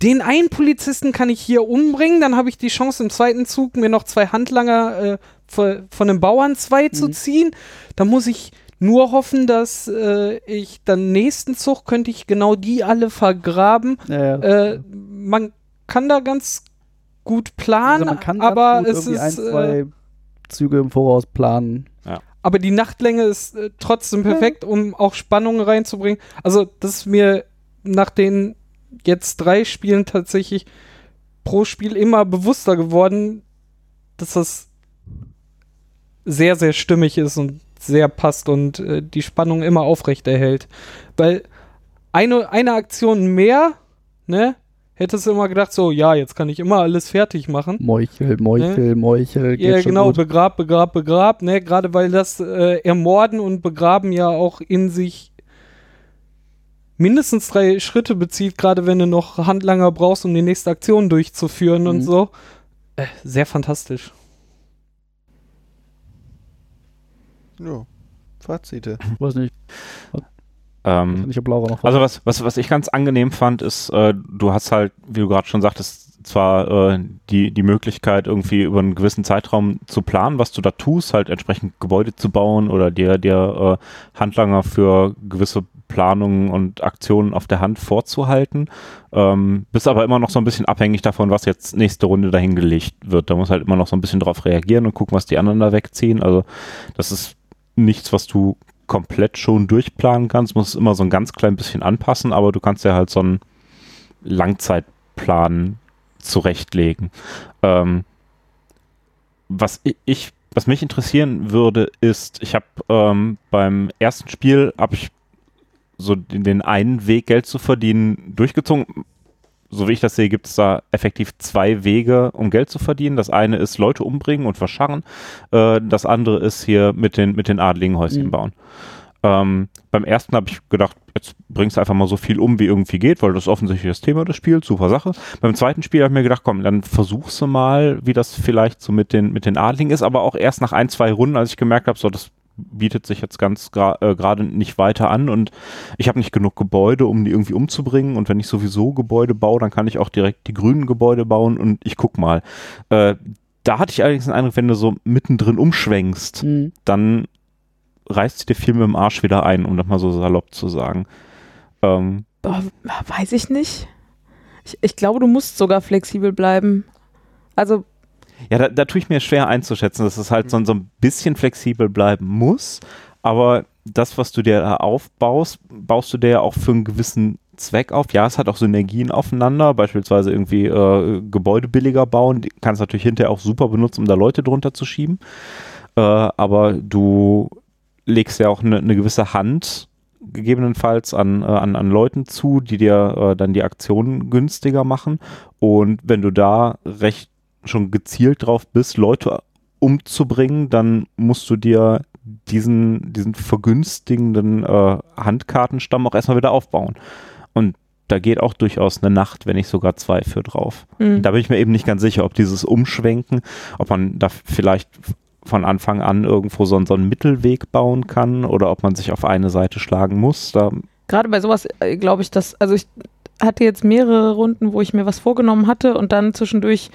Den einen Polizisten kann ich hier umbringen. Dann habe ich die Chance, im zweiten Zug mir noch zwei Handlanger äh, von, einem Bauern zwei zu Mhm. ziehen. Da muss ich nur hoffen, dass äh, ich dann nächsten Zug könnte ich genau die alle vergraben. ja, ja. Äh, man kann da ganz gut planen, also man kann ganz aber gut es ist ein, äh, zwei Züge im Voraus planen. aber die Nachtlänge ist äh, trotzdem perfekt, um auch Spannungen reinzubringen. Also, das ist mir nach den jetzt drei Spielen tatsächlich pro Spiel immer bewusster geworden, dass das sehr, sehr stimmig ist und sehr passt und äh, die Spannung immer aufrecht erhält. Weil eine, eine Aktion mehr, ne, hättest du immer gedacht, so, ja, jetzt kann ich immer alles fertig machen. Meuchel, Meuchel, Meuchel. geht Ja, genau, gut. begrab, begrab, begrab, ne, gerade weil das äh, Ermorden und Begraben ja auch in sich mindestens drei Schritte bezieht, gerade wenn du noch Handlanger brauchst, um die nächste Aktion durchzuführen und Mhm. so. Äh, sehr fantastisch. Ja. Fazite. Weiß nicht, Ähm, ich habe Laura noch Also was, was, was ich ganz angenehm fand, ist, äh, du hast halt, wie du gerade schon sagtest, zwar äh, die, die Möglichkeit, irgendwie über einen gewissen Zeitraum zu planen, was du da tust, halt entsprechend Gebäude zu bauen oder dir, dir äh, Handlanger für gewisse Planungen und Aktionen auf der Hand vorzuhalten. Ähm, bist aber immer noch so ein bisschen abhängig davon, was jetzt nächste Runde dahingelegt wird. Da muss halt immer noch so ein bisschen drauf reagieren und gucken, was die anderen da wegziehen. Also das ist nichts, was du komplett schon durchplanen kannst, musst es immer so ein ganz klein bisschen anpassen, aber du kannst ja halt so einen Langzeitplan zurechtlegen. Ähm, was ich, was mich interessieren würde, ist, ich habe ähm, beim ersten Spiel habe ich so den einen Weg, Geld zu verdienen, durchgezogen. So wie ich das sehe, gibt es da effektiv zwei Wege, um Geld zu verdienen. Das eine ist Leute umbringen und verscharren. Äh, das andere ist hier mit den, mit den adligen Häuschen Mhm. bauen. Ähm, beim ersten habe ich gedacht, jetzt bringst du einfach mal so viel um, wie irgendwie geht, weil das ist offensichtlich das Thema des Spiels, super Sache. Beim zweiten Spiel habe ich mir gedacht, komm, dann versuchst du mal, wie das vielleicht so mit den, mit den Adligen ist, aber auch erst nach ein, zwei Runden, als ich gemerkt habe, so, das bietet sich jetzt ganz gra- äh, gerade nicht weiter an und ich habe nicht genug Gebäude, um die irgendwie umzubringen und wenn ich sowieso Gebäude baue, dann kann ich auch direkt die grünen Gebäude bauen und ich guck mal. Äh, da hatte ich allerdings den Eindruck, wenn du so mittendrin umschwenkst, Mhm. dann reißt sich der Film im Arsch wieder ein, um das mal so salopp zu sagen. Ähm, Boah, weiß ich nicht. Ich, ich glaube, du musst sogar flexibel bleiben. Also, ja, da, da tue ich mir schwer einzuschätzen, dass es halt so, so ein bisschen flexibel bleiben muss, aber das, was du dir da aufbaust, baust du dir ja auch für einen gewissen Zweck auf. Ja, es hat auch Synergien aufeinander, beispielsweise irgendwie äh, Gebäude billiger bauen, die kannst du natürlich hinterher auch super benutzen, um da Leute drunter zu schieben. Äh, aber du legst ja auch eine eine gewisse Hand gegebenenfalls an, äh, an, an Leuten zu, die dir äh, dann die Aktionen günstiger machen. Und wenn du da recht schon gezielt drauf bist, Leute umzubringen, dann musst du dir diesen, diesen vergünstigenden äh, Handkartenstamm auch erstmal wieder aufbauen. Und da geht auch durchaus eine Nacht, wenn nicht sogar zwei für drauf. hm. Da bin ich mir eben nicht ganz sicher, ob dieses Umschwenken, ob man da vielleicht von Anfang an irgendwo so, einen- so einen Mittelweg bauen kann oder ob man sich auf eine Seite schlagen muss. Da, gerade bei sowas äh, glaube ich, dass, also ich hatte jetzt mehrere Runden, wo ich mir was vorgenommen hatte und dann zwischendurch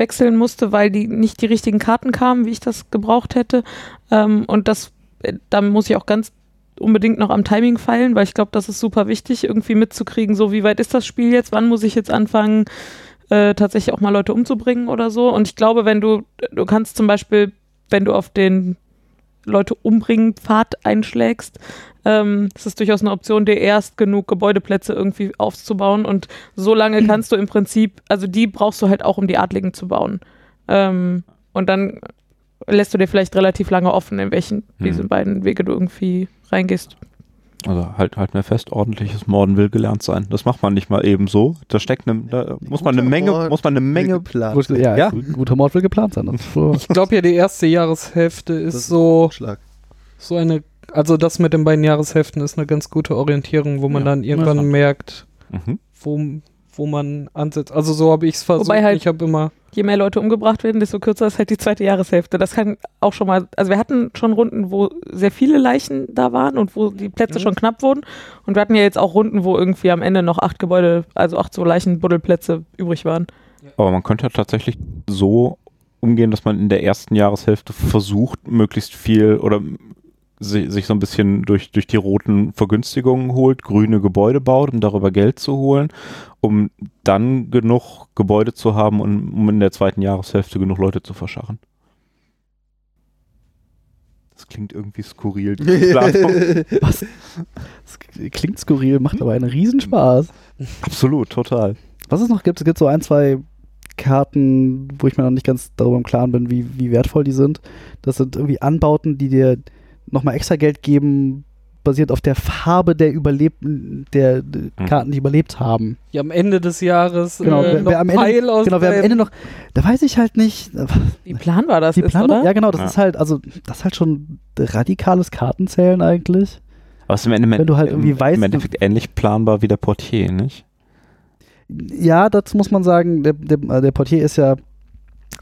wechseln musste, weil die nicht die richtigen Karten kamen, wie ich das gebraucht hätte. Ähm, und das, äh, da muss ich auch ganz unbedingt noch am Timing feilen, weil ich glaube, das ist super wichtig, irgendwie mitzukriegen, so wie weit ist das Spiel jetzt, wann muss ich jetzt anfangen, äh, tatsächlich auch mal Leute umzubringen oder so. Und ich glaube, wenn du, du kannst zum Beispiel, wenn du auf den Leute umbringen Pfad einschlägst, ähm, es ist durchaus eine Option, dir erst genug Gebäudeplätze irgendwie aufzubauen und so lange kannst du im Prinzip, also die brauchst du halt auch, um die Adligen zu bauen. Ähm, und dann lässt du dir vielleicht relativ lange offen, in welchen Hm. diese beiden Wege du irgendwie reingehst. also halt, halt mir fest, ordentliches Morden will gelernt sein. Das macht man nicht mal eben so. Da steckt eine, da muss man eine Menge, Mord muss man eine Menge geplant. Gut, ja, Ja? gut- guter Mord will geplant sein. Ich glaube ja, die erste Jahreshälfte ist, ist so, so eine, also das mit den beiden Jahreshälften ist eine ganz gute Orientierung, wo man Ja, dann irgendwann ja. merkt, Mhm. wo, wo man ansetzt. Also so habe ich es versucht. Wobei halt- ich habe immer, Je mehr Leute umgebracht werden, desto kürzer ist halt die zweite Jahreshälfte. Das kann auch schon mal, also wir hatten schon Runden, wo sehr viele Leichen da waren und wo die Plätze Mhm. schon knapp wurden. Und wir hatten ja jetzt auch Runden, wo irgendwie am Ende noch acht Gebäude, also acht so Leichenbuddelplätze übrig waren. Aber man könnte ja tatsächlich so umgehen, dass man in der ersten Jahreshälfte versucht, möglichst viel oder sich so ein bisschen durch, durch die roten Vergünstigungen holt, grüne Gebäude baut, um darüber Geld zu holen, um dann genug Gebäude zu haben, um, um in der zweiten Jahreshälfte genug Leute zu verscharren. Das klingt irgendwie skurril. Was? Das klingt skurril, macht aber einen Riesenspaß. Absolut, total. Was es noch gibt, es gibt so ein, zwei Karten, wo ich mir noch nicht ganz darüber im Klaren bin, wie, wie wertvoll die sind. Das sind irgendwie Anbauten, die dir nochmal extra Geld geben, basiert auf der Farbe der Überlebten, der, der Karten, die überlebt haben. ja, am Ende des Jahres Genau, äh, wer, am Ende, aus genau, wer am dem- Ende noch, da weiß ich halt nicht, Wie planbar das wie ist, Planung, oder? ja genau, das Ja. ist halt, also, das ist halt schon radikales Kartenzählen eigentlich. Aber es ist im Endeffekt, Wenn du halt irgendwie im, weißt, im Endeffekt ähnlich planbar wie der Portier, nicht? Ja, das muss man sagen. Der, der, äh, der Portier ist ja,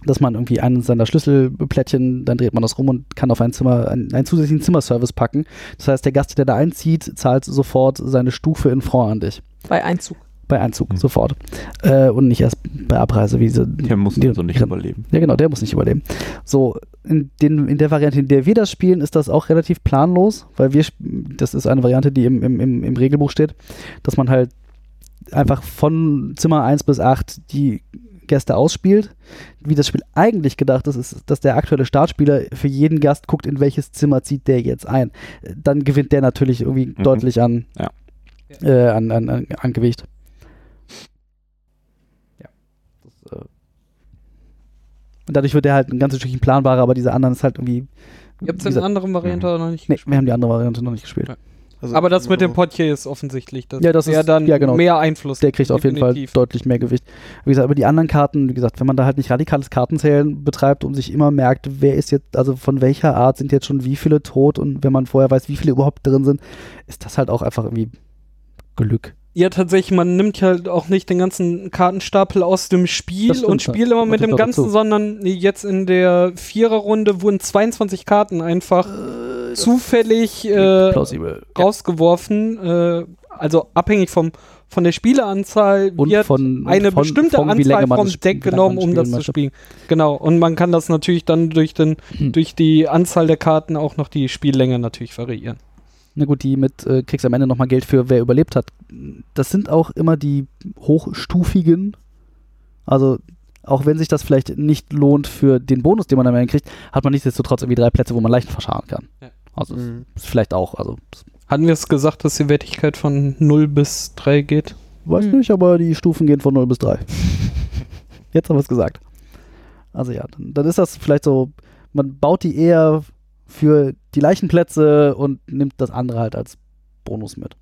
dass man irgendwie einen seiner Schlüsselplättchen, dann dreht man das rum und kann auf ein Zimmer, einen, einen zusätzlichen Zimmerservice packen. Das heißt, der Gast, der da einzieht, zahlt sofort seine Stufe in Franc an dich. Bei Einzug. Bei Einzug, Hm. sofort. Äh, und nicht erst bei Abreise, wie sie. Der muss die- so nicht überleben. Ja, genau, der muss nicht überleben. So, in, den, in der Variante, in der wir das spielen, ist das auch relativ planlos, weil wir, sp- das ist eine Variante, die im, im, im, im Regelbuch steht, dass man halt einfach von Zimmer 1 bis 8 die Gäste ausspielt. Wie das Spiel eigentlich gedacht ist, ist, dass der aktuelle Startspieler für jeden Gast guckt, in welches Zimmer zieht der jetzt ein. Dann gewinnt der natürlich irgendwie Mhm. deutlich an, Ja. äh, an, an, an, an Gewicht. Ja. Das, äh und dadurch wird der halt ein ganzes Stückchen planbarer, aber diese anderen ist halt irgendwie. Ihr habt es in einer anderen Variante Mhm. noch nicht Nee, gespielt. wir haben die andere Variante noch nicht gespielt. Ja. Also, Aber das mit dem Portier ist offensichtlich, dass Ja, das der ist- dann ja, genau. mehr Einfluss Der kriegt auf jeden Fall definitiv. deutlich mehr Gewicht. Wie gesagt, aber die anderen Karten, wie gesagt, wenn man da halt nicht radikales Kartenzählen betreibt und sich immer merkt, wer ist jetzt, also von welcher Art sind jetzt schon wie viele tot und wenn man vorher weiß, wie viele überhaupt drin sind, ist das halt auch einfach irgendwie Glück. Ja, tatsächlich, man nimmt halt auch nicht den ganzen Kartenstapel aus dem Spiel und spielt immer mit dem Ganzen, dazu. sondern jetzt in der Viererrunde wurden 22 Karten einfach zufällig äh, rausgeworfen. Äh, also abhängig vom, von der Spieleranzahl Und wird von eine von, bestimmte von, Anzahl vom Deck genommen, um das zu spielen. Genau. Und man kann das natürlich dann durch, den, Hm. durch die Anzahl der Karten auch noch die Spiellänge natürlich variieren. Na gut, die mit äh, kriegst am Ende nochmal Geld für wer überlebt hat. Das sind auch immer die hochstufigen. Also, auch wenn sich das vielleicht nicht lohnt für den Bonus, den man am Ende kriegt, hat man nichtsdestotrotz irgendwie drei Plätze, wo man leicht verscharen kann. Ja. Also, Mhm. vielleicht auch, also, Hatten wir es gesagt, dass die Wertigkeit von 0 bis 3 geht? weiß Hm. nicht, aber die Stufen gehen von 0 bis 3. Jetzt haben wir es gesagt. Also ja, dann, dann ist das vielleicht so, man baut die eher für die Leichenplätze und nimmt das andere halt als Bonus mit.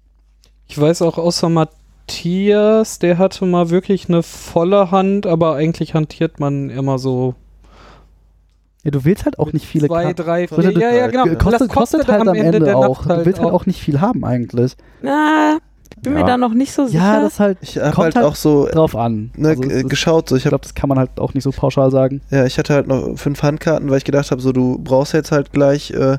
Ich weiß auch außer Matthias, der hatte mal wirklich eine volle Hand, aber eigentlich hantiert man immer so Ja, du willst halt auch nicht viele zwei, Karten. drei, Kostet- vier. Ja, ja, genau. kostet- Kostet, das kostet halt am Ende, der auch. Nacht du willst halt auch nicht viel haben eigentlich. Na, ich bin Ja. mir da noch nicht so sicher. Ja, das halt Ich habe Kommt halt halt auch so drauf an. ne, Also ist- geschaut, so ich ich glaube, das kann man halt auch nicht so pauschal sagen. ja, ich hatte halt noch fünf Handkarten, weil ich gedacht habe, so du brauchst jetzt halt gleich äh,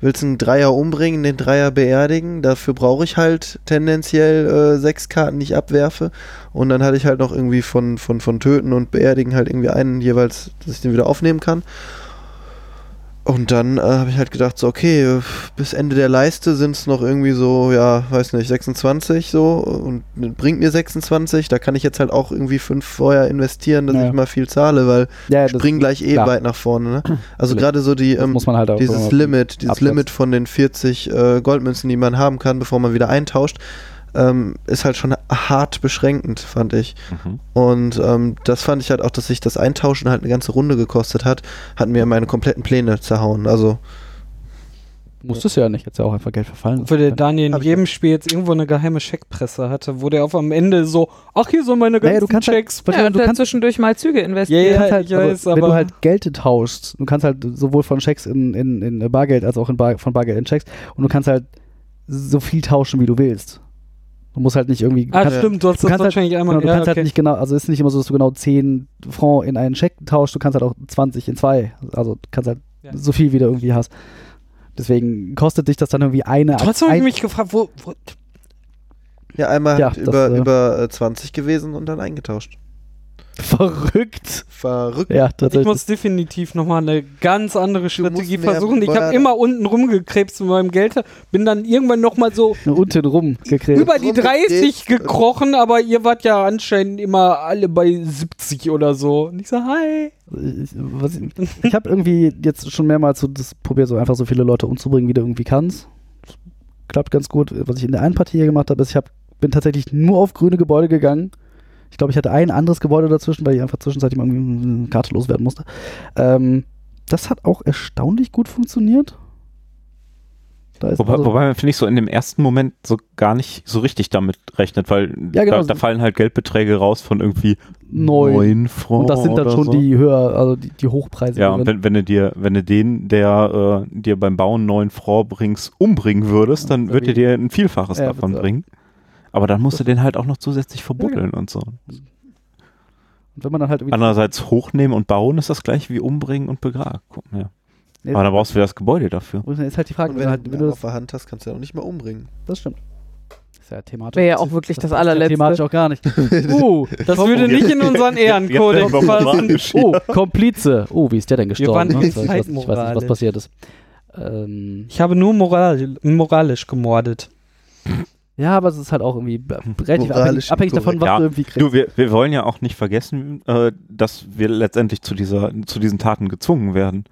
willst einen Dreier umbringen, den Dreier beerdigen, dafür brauche ich halt tendenziell äh, sechs Karten, die ich abwerfe und dann hatte ich halt noch irgendwie von von von töten und beerdigen halt irgendwie einen jeweils, dass ich den wieder aufnehmen kann. Und dann äh, habe ich halt gedacht, so, okay, bis Ende der Leiste sind es noch irgendwie so, ja, weiß nicht, 26 so und bringt mir 26. Da kann ich jetzt halt auch irgendwie fünf vorher investieren, dass Ja. ich mal viel zahle, weil Ja, ich spring gleich eh klar. weit nach vorne. Ne? Also gerade so die, ähm, muss man halt auch dieses Limit, dieses abschätzen. Limit von den 40 äh, Goldmünzen, die man haben kann, bevor man wieder eintauscht, ähm, ist halt schon hart beschränkend, fand ich. Mhm. Und ähm, das fand ich halt auch, dass sich das Eintauschen halt eine ganze Runde gekostet hat, hat mir meine kompletten Pläne zerhauen. Also Musstest du ja nicht, jetzt ja auch einfach Geld verfallen. Obwohl der Daniel in jedem Spiel jetzt irgendwo eine geheime Scheckpresse hatte, wo der auf am Ende so, ach hier sind meine ganzen Naja, du kannst halt- Checks. Weil ja, du kannst- zwischendurch mal Züge Ja, investieren. ja, Du kannst halt, weiß, also, wenn aber- du halt Geld tauschst, du kannst halt sowohl von Schecks in, in, in Bargeld als auch in Bar, von Bargeld in Schecks und du kannst halt so viel tauschen, wie du willst. Du musst halt nicht irgendwie. Ah, kannst, stimmt, du hast du das kannst halt- wahrscheinlich einmal. genau, du ja, kannst okay. halt nicht genau, also es ist nicht immer so, dass du genau 10 Franc in einen Scheck tauschst, du kannst halt auch 20 in zwei. Also du kannst halt Ja. so viel, wie du irgendwie hast. Deswegen kostet dich das dann irgendwie eine. Trotzdem habe ich mich gefragt, wo, wo ja, einmal Ja, halt das, über, äh, über äh, 20 gewesen und dann eingetauscht. Verrückt. Verrückt. Ja, ich tatsächlich. muss definitiv nochmal eine ganz andere Strategie versuchen. Ich habe immer unten rumgekrebst mit meinem Geld, bin dann irgendwann nochmal so unten rum gekriegt. über die rumgekrebst. 30 gekrochen, aber ihr wart ja anscheinend immer alle bei 70 oder so. Und ich so, hi. Ich, was ich, ich habe irgendwie jetzt schon mehrmals so das probiert, so einfach so viele Leute umzubringen, wie du irgendwie kannst. Klappt ganz gut. Was ich in der einen Partie hier gemacht habe, ist, ich hab, bin tatsächlich nur auf grüne Gebäude gegangen. Ich glaube, ich hatte ein anderes Gebäude dazwischen, weil ich einfach zwischenzeitlich mal eine Karte loswerden musste. Ähm, das hat auch erstaunlich gut funktioniert. Wobei, also, wobei man, finde ich, so in dem ersten Moment so gar nicht so richtig damit rechnet, weil Ja, genau. da, da fallen halt Geldbeträge raus von irgendwie neun. neun. Und das sind dann schon so. die höher, also die, die Hochpreise. Ja, und wenn, wenn du dir, wenn du den, der äh, dir beim Bauen neun Francs bringst, umbringen würdest, dann Ja, wird er dir ein Vielfaches Ja, davon auch. bringen. Aber dann musst du den halt auch noch zusätzlich verbuddeln und so. und wenn man dann halt. Andererseits hochnehmen und bauen ist das gleiche wie umbringen und begraben. Ja. Nee, Aber dann brauchst du wieder das Gebäude dafür. Und ist halt die Frage, Und wenn, wenn, du halt, wenn du das, auf der Hand hast, kannst du ja auch nicht mehr umbringen. das stimmt. Ist ja thematisch. Wäre ja auch wirklich das ja allerletzte. Thematisch auch gar nicht. Uh, das würde nicht in unseren Ehrenkodex passen. Oh, Komplize. Oh, wie ist der denn gestorben? ne? ich, weiß, ich, weiß, nicht, was passiert ist. Ähm, Ich habe nur moral moralisch gemordet. Ja, aber es ist halt auch irgendwie b- relativ abhängig, abhängig davon, was Ja, du irgendwie kriegst. Du, wir, wir wollen ja auch nicht vergessen, äh, dass wir letztendlich zu, dieser, zu diesen Taten gezwungen werden.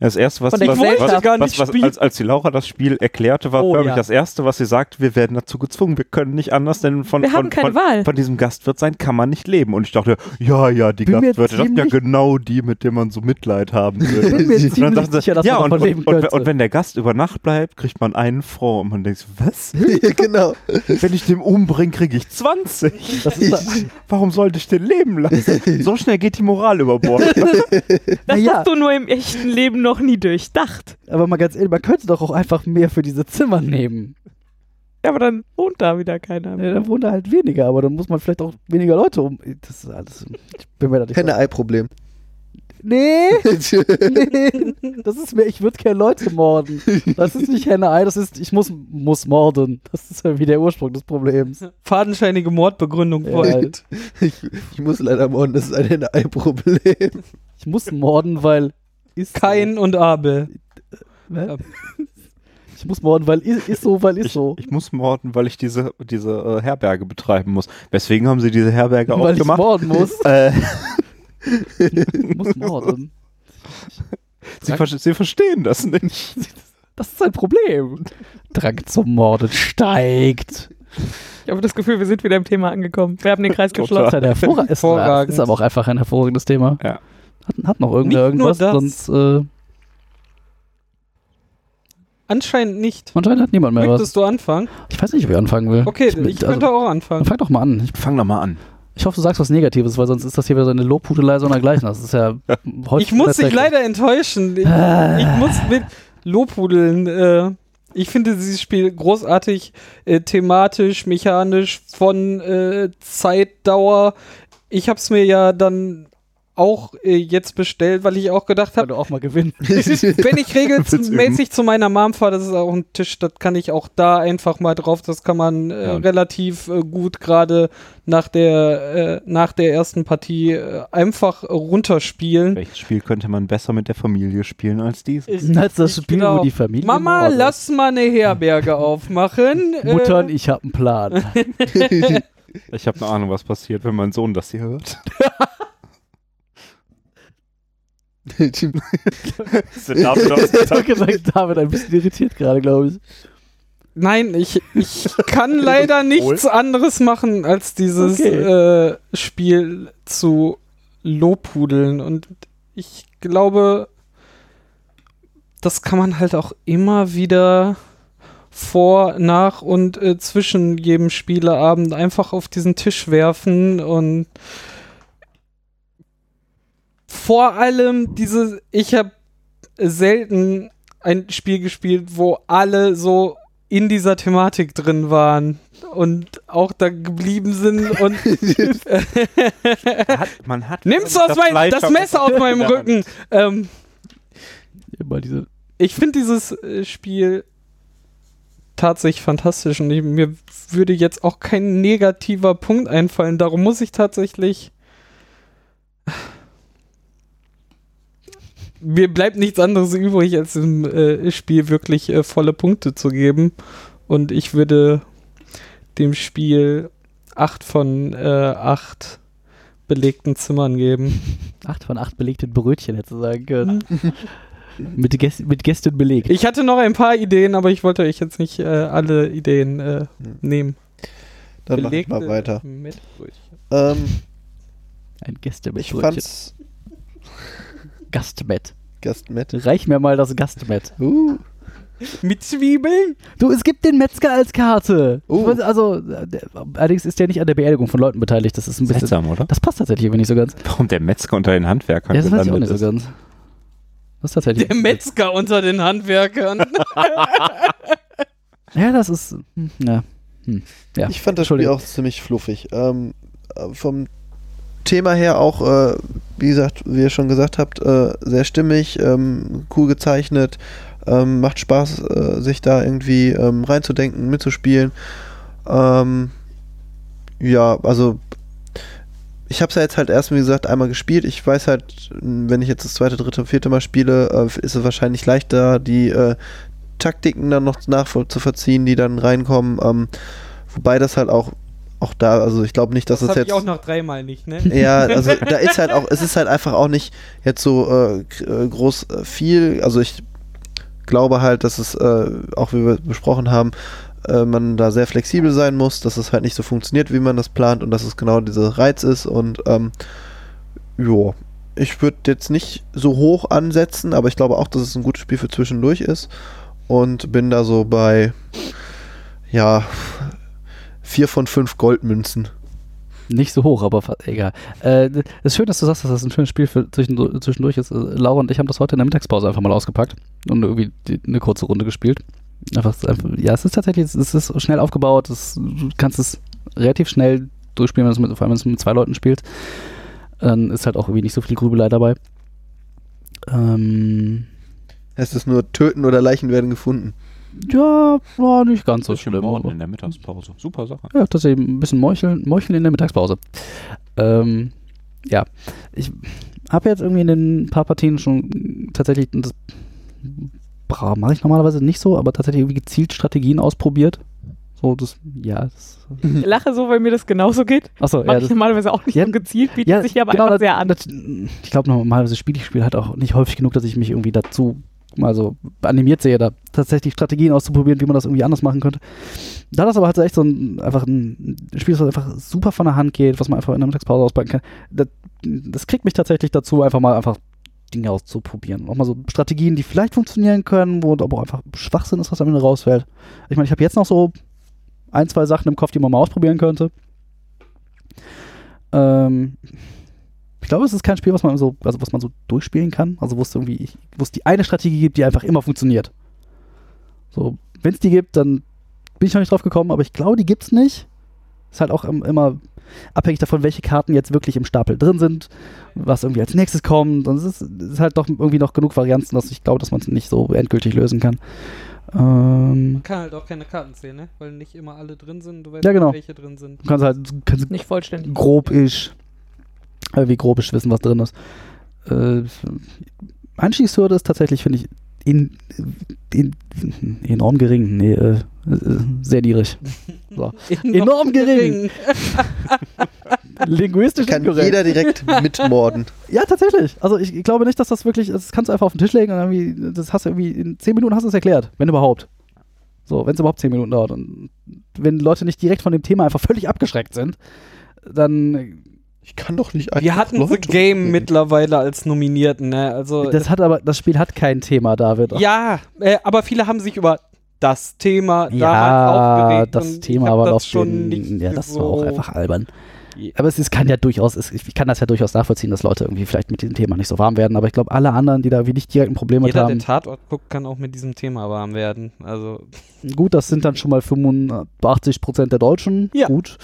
Das erste, was, was, was, was, als, als die Laura das Spiel erklärte, war Oh, ja. das erste, was sie sagt, wir werden dazu gezwungen, wir können nicht anders, denn von, Wir von, haben keine von, Wahl. von diesem Gastwirt sein kann man nicht leben. Und ich dachte, ja, ja, die Bin Gastwirte, das sind ja genau die, mit denen man so Mitleid haben will. bin mir Und dann ziemlich dachten sie, sicher, dass ja, man und, und, und, und wenn der Gast über Nacht bleibt, kriegt man einen Franc. Und man denkt, was? genau. Wenn ich den umbringe, kriege ich 20. Das ist, Warum sollte ich den leben lassen? So schnell geht die Moral über Bord. Das Naja. hast du nur im echten Leben noch nie durchdacht. aber mal ganz ehrlich, man könnte doch auch einfach mehr für diese Zimmer nehmen. Ja, aber dann wohnt da wieder keiner Ja, mehr. dann wohnen da halt weniger, aber dann muss man vielleicht auch weniger Leute um. Das ist alles. Ich bin mir da nicht. Henne-Ei-Problem. Nee, nee, das ist mir, ich würde gerne Leute morden. Das ist nicht Henne-Ei, das ist, ich muss, muss morden. Das ist ja wie der Ursprung des Problems. Fadenscheinige Mordbegründung Ja. folgt. ich, ich muss leider morden, das ist ein Henne-Ei-Problem. Ich muss morden, weil. Ist so. Kain und Abel. Hä? Ich muss morden, weil ist, ist so, weil ist Ich, so. ich muss morden, weil ich diese, diese äh, Herberge betreiben muss. Weswegen haben sie diese Herberge weil ich aufgemacht? morden muss. Äh, Ich muss morden. sie, ver sie verstehen das nicht. Das ist ein Problem. Drang zum Morden steigt. Ich habe das Gefühl, wir sind wieder im Thema angekommen. Wir haben den Kreis geschlossen. Das ist, ein hervorra ist, Hervorragend. ist aber auch einfach ein hervorragendes Thema. Ja. Hat, hat noch irgendwer Nicht nur irgendwas? das. Sonst, äh, Anscheinend nicht. anscheinend hat niemand mehr was. Möchtest du anfangen? Ich weiß nicht, ob ich anfangen will. Okay, ich, ich, könnte also, auch anfangen. Fang doch mal an. Ich, Fang doch mal an. ich hoffe, du sagst was Negatives, weil sonst ist das hier wieder so eine Lobhudelei so dergleichen. Das ist ja Ich muss dich leider enttäuschen. Ich, ich muss mit Lobhudeln. Äh, ich finde dieses Spiel großartig, äh, thematisch, mechanisch, von äh, Zeitdauer. Ich habe es mir ja dann auch äh, jetzt bestellt, weil ich auch gedacht habe, auch mal gewinnen. wenn ich regelmäßig zu meiner Mom fahre, das ist auch ein Tisch, das kann ich auch da einfach mal drauf. Das kann man äh, Ja. relativ äh, gut gerade nach der äh, nach der ersten Partie äh, einfach runterspielen. Welches Spiel könnte man besser mit der Familie spielen als dieses? Als das Spiel, Genau. wo die Familie. Mama, lass mal eine Herberge aufmachen. Muttern, Äh, ich hab einen Plan. Ich habe eine Ahnung, was passiert, wenn mein Sohn das hier hört. ich habe gesagt, David ein bisschen irritiert gerade, glaube ich. nein, ich, ich kann leider nichts anderes machen, als dieses Okay. äh, Spiel zu lobhudeln. Und ich glaube, das kann man halt auch immer wieder vor, nach und äh, zwischen jedem Spieleabend einfach auf diesen Tisch werfen und vor allem diese, ich habe selten ein Spiel gespielt, wo alle so in dieser Thematik drin waren und auch da geblieben sind und Hat, man hat nimmst du aus das mein, das auf- Messer aus meinem. Rücken. Ähm, ich finde dieses äh, Spiel tatsächlich fantastisch und ich, mir würde jetzt auch kein negativer Punkt einfallen. Darum muss ich tatsächlich. Mir bleibt nichts anderes übrig, als dem äh, Spiel wirklich äh, volle Punkte zu geben. Und ich würde dem Spiel 8 von äh, 8 belegten Zimmern geben. Acht von acht belegten Brötchen hätte du sagen können. mit, Gäst, mit Gästen belegt. Ich hatte noch ein paar Ideen, aber ich wollte euch jetzt nicht äh, alle Ideen äh, nehmen. Dann mach ich mal Belegte weiter. mit Brötchen. Ähm, Ein Gäste mit ich Brötchen. fand's Gastmet. Gast mit. Reich mir mal das Gastmet. Uh. Mit Zwiebeln? Du, es gibt den Metzger als Karte. Ich weiß, Also, äh, der, allerdings ist der nicht an der Beerdigung von Leuten beteiligt. Das ist ein bisschen. Seltsam, oder? Das passt tatsächlich aber nicht so ganz. Warum der Metzger unter den Handwerkern Ja, das weiß ich auch nicht so ist. ganz. Das ist tatsächlich. Der Metzger unter den Handwerkern. Ja, das ist. hm, Ja. Hm. ja. Ich fand das Spiel auch ziemlich fluffig. Ähm, äh, vom Thema her auch, äh, wie gesagt, wie ihr schon gesagt habt, äh, sehr stimmig, ähm, cool gezeichnet, ähm, macht Spaß, äh, sich da irgendwie ähm, reinzudenken, mitzuspielen. Ähm, ja, also ich habe es ja jetzt halt erst, wie gesagt, einmal gespielt. Ich weiß halt, wenn ich jetzt das zweite, dritte, vierte Mal spiele, äh, ist es wahrscheinlich leichter, die äh, Taktiken dann noch nachzuvollziehen, die dann reinkommen. Ähm, wobei das halt auch, auch da, also ich glaube nicht, dass Das es habe jetzt. ich auch noch dreimal nicht, ne? Ja, also da ist halt auch, es ist halt einfach auch nicht jetzt so äh, äh, groß äh, viel. Also ich glaube halt, dass es, äh, auch wie wir besprochen haben, äh, man da sehr flexibel sein muss, dass es halt nicht so funktioniert, wie man das plant und dass es genau dieser Reiz ist und ähm, ja, ich würde jetzt nicht so hoch ansetzen, aber ich glaube auch, dass es ein gutes Spiel für zwischendurch ist und bin da so bei ja vier von fünf Goldmünzen. Nicht so hoch, aber egal. Äh, ist schön, dass du sagst, dass das ein schönes Spiel für zwischendurch, ist. Äh, Laura und ich haben das heute in der Mittagspause einfach mal ausgepackt und irgendwie die, eine kurze Runde gespielt. Einfach, einfach, ja, es ist tatsächlich, es ist schnell aufgebaut, es, du kannst es relativ schnell durchspielen, wenn du es mit, vor allem wenn du es mit zwei Leuten spielst. Dann ist halt auch irgendwie nicht so viel Grübelei dabei. Ähm, Heißt es nur töten oder Leichen werden gefunden? Ja, war nicht ganz so schlimm. Morden in der Mittagspause. Super Sache. Ja, tatsächlich ein bisschen Meucheln, Meucheln in der Mittagspause. Ähm, ja, ich habe jetzt irgendwie in den paar Partien schon tatsächlich, das mache ich normalerweise nicht so, aber tatsächlich irgendwie gezielt Strategien ausprobiert. So, das, ja, das, Ich lache so, weil mir das genauso geht. achso, Mach ja, ich normalerweise auch nicht Ja, so gezielt, bietet ja, sich hier aber genau, einfach das, sehr an. Das, ich glaube, normalerweise spiele ich Spiel halt auch nicht häufig genug, dass ich mich irgendwie dazu mal so animiert sehe, da tatsächlich Strategien auszuprobieren, wie man das irgendwie anders machen könnte. Da das aber halt echt so ein, einfach ein Spiel ist, was einfach super von der Hand geht, was man einfach in der Mittagspause auspacken kann, das, das kriegt mich tatsächlich dazu, einfach mal einfach Dinge auszuprobieren. Auch mal so Strategien, die vielleicht funktionieren können, wo aber auch einfach Schwachsinn ist, was am Ende rausfällt. Ich meine, ich habe jetzt noch so ein, zwei Sachen im Kopf, die man mal ausprobieren könnte. Ähm, ich glaube, es ist kein Spiel, was man so, also was man so durchspielen kann. Also wo es irgendwie, wo es die eine Strategie gibt, die einfach immer funktioniert. So, wenn es die gibt, dann bin ich noch nicht drauf gekommen, aber ich glaube, die gibt's nicht. Ist halt auch im- immer abhängig davon, welche Karten jetzt wirklich im Stapel drin sind, was irgendwie als nächstes kommt. Und es ist, es ist halt doch irgendwie noch genug Varianten, dass ich glaube, dass man es nicht so endgültig lösen kann. Ähm, Man kann halt auch keine Karten zählen, ne? Weil nicht immer alle drin sind. Du weißt Ja, genau. nicht, welche drin sind. du kannst halt, kannst Nicht vollständig. grob-isch, äh, wie grob-isch wissen, was drin ist. Äh, Einstiegshürde ist tatsächlich, finde ich, in, in, enorm gering. Nee, äh, äh, sehr niedrig. So. Enorm gering. Linguistisch Kann inkorrekt. jeder direkt mitmorden. Ja, tatsächlich. Also ich, ich glaube nicht, dass das wirklich, das kannst du einfach auf den Tisch legen und irgendwie, das hast du irgendwie, in 10 Minuten hast du es erklärt, wenn überhaupt. So, wenn es überhaupt 10 Minuten dauert. Und wenn Leute nicht direkt von dem Thema einfach völlig abgeschreckt sind, dann, Ich kann doch nicht Wir hatten The Leute Game umbringen. mittlerweile als Nominierten, ne? Also. das hat aber, das Spiel hat kein Thema, David. ja, äh, aber viele haben sich über das Thema Ja, damals aufgeregt. das Thema war das doch schon den, nicht ja, das so war auch einfach albern. Aber es ist, kann ja durchaus, es, ich kann das ja durchaus nachvollziehen, dass Leute irgendwie vielleicht mit diesem Thema nicht so warm werden, aber ich glaube, alle anderen, die da wie nicht direkt ein Problem mit Jeder, der haben, Tatort guckt, kann auch mit diesem Thema warm werden. Also, gut, das sind dann schon mal 85 Prozent der Deutschen, Ja. gut.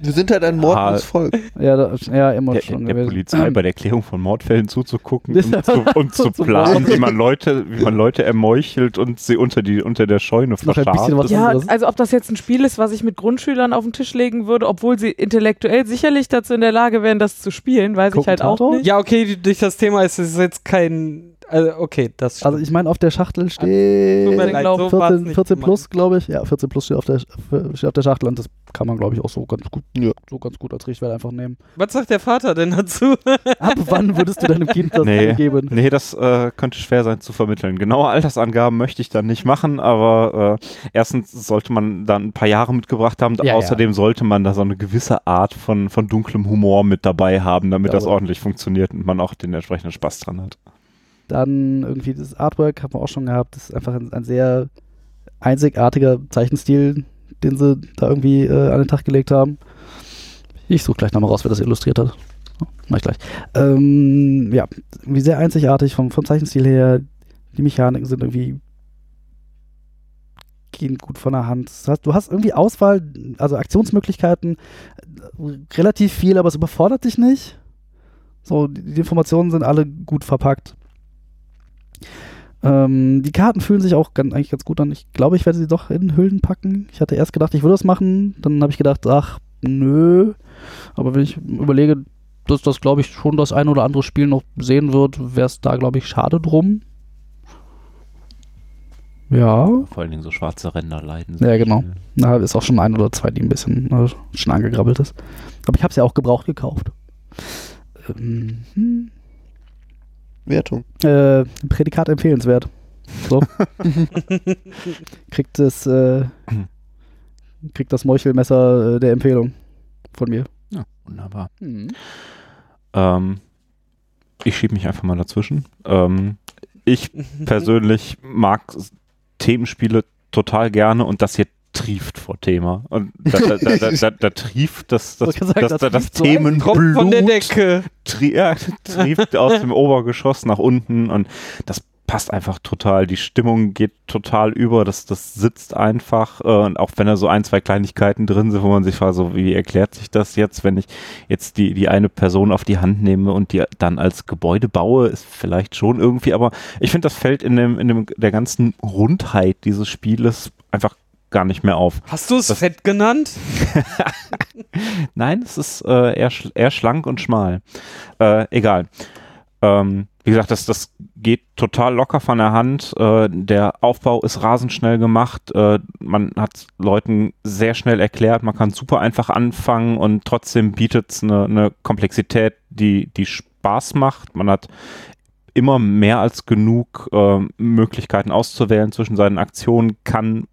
Wir sind halt ein mordendes Volk. Ja, da, ja immer Der, schon der gewesen. Polizei bei der Erklärung von Mordfällen zuzugucken und zu, und zu planen, wie man Leute, wie man Leute ermeuchelt und sie unter die unter der Scheune verscharrt. Ja, anderes. also ob das jetzt ein Spiel ist, was ich mit Grundschülern auf den Tisch legen würde, obwohl sie intellektuell sicherlich dazu in der Lage wären, das zu spielen, weiß ich Gucken halt auch Tatort? nicht. ja, okay, durch das Thema ist es jetzt kein. Also, okay, das Also ich meine, auf der Schachtel steht mir leid, glaub, so 14, nicht 14 gemeint. plus, glaube ich. Ja, 14 plus steht auf, der, steht auf der Schachtel und das kann man, glaube ich, auch so ganz gut, Ja. so ganz gut als Richtwert einfach nehmen. Was sagt der Vater denn dazu? Ab wann würdest du deinem Kind das Nee. geben? Nee, das äh, könnte schwer sein zu vermitteln. Genaue Altersangaben möchte ich dann nicht machen, aber äh, erstens sollte man dann ein paar Jahre mitgebracht haben. Ja, Außerdem sollte man da so eine gewisse Art von, von dunklem Humor mit dabei haben, damit Ja, das ordentlich funktioniert und man auch den entsprechenden Spaß dran hat. Dann irgendwie das Artwork haben wir auch schon gehabt. Das ist einfach ein, ein sehr einzigartiger Zeichenstil, den sie da irgendwie äh, an den Tag gelegt haben. Ich suche gleich nochmal raus, wer das illustriert hat. Oh, mach ich gleich. Ähm, ja, irgendwie sehr einzigartig vom, vom Zeichenstil her. Die Mechaniken sind irgendwie gehen gut von der Hand. Das heißt, du hast irgendwie Auswahl, also Aktionsmöglichkeiten, relativ viel, aber es überfordert dich nicht. So, die Informationen sind alle gut verpackt. Ähm, die Karten fühlen sich auch ganz, eigentlich ganz gut an. Ich glaube, ich werde sie doch in Hüllen packen. Ich hatte erst gedacht, ich würde das machen. Dann habe ich gedacht, ach, nö. Aber wenn ich überlege, dass das, glaube ich, schon das ein oder andere Spiel noch sehen wird, wäre es da, glaube ich, schade drum. Ja. Vor allen Dingen so schwarze Ränder leiden. Ja, genau. Da ist auch schon ein oder zwei, die ein bisschen äh, schon angegrabbelt ist. Aber ich habe es ja auch gebraucht gekauft. Ähm, hm. Wertung. Äh, Prädikat empfehlenswert. So. kriegt das, äh, kriegt das Meuchelmesser äh, der Empfehlung von mir. Ja, wunderbar. Ähm, ich schiebe mich einfach mal dazwischen. Ähm, ich persönlich mag Themenspiele total gerne und das hier trieft vor Thema. Und da, da, da, da, da, da trieft das, das, das, das das, das Tropfen von der Themenblut Decke. tri ja, trieft aus dem Obergeschoss nach unten und das passt einfach total. Die Stimmung geht total über, das, das sitzt einfach äh, und auch wenn da so ein, zwei Kleinigkeiten drin sind, wo man sich fragt, so wie erklärt sich das jetzt, wenn ich jetzt die, die eine Person auf die Hand nehme und die dann als Gebäude baue, ist vielleicht schon irgendwie, aber ich finde, das fällt in dem, in dem, der ganzen Rundheit dieses Spieles einfach gar nicht mehr auf. Hast du es fett genannt? Nein, es ist äh, eher, schl eher schlank und schmal. Äh, egal. Ähm, wie gesagt, das, das geht total locker von der Hand. Äh, der Aufbau ist rasend schnell gemacht. Äh, man hat Leuten sehr schnell erklärt, man kann super einfach anfangen und trotzdem bietet es eine, eine Komplexität, die, die Spaß macht. Man hat immer mehr als genug äh, Möglichkeiten auszuwählen zwischen seinen Aktionen, kann,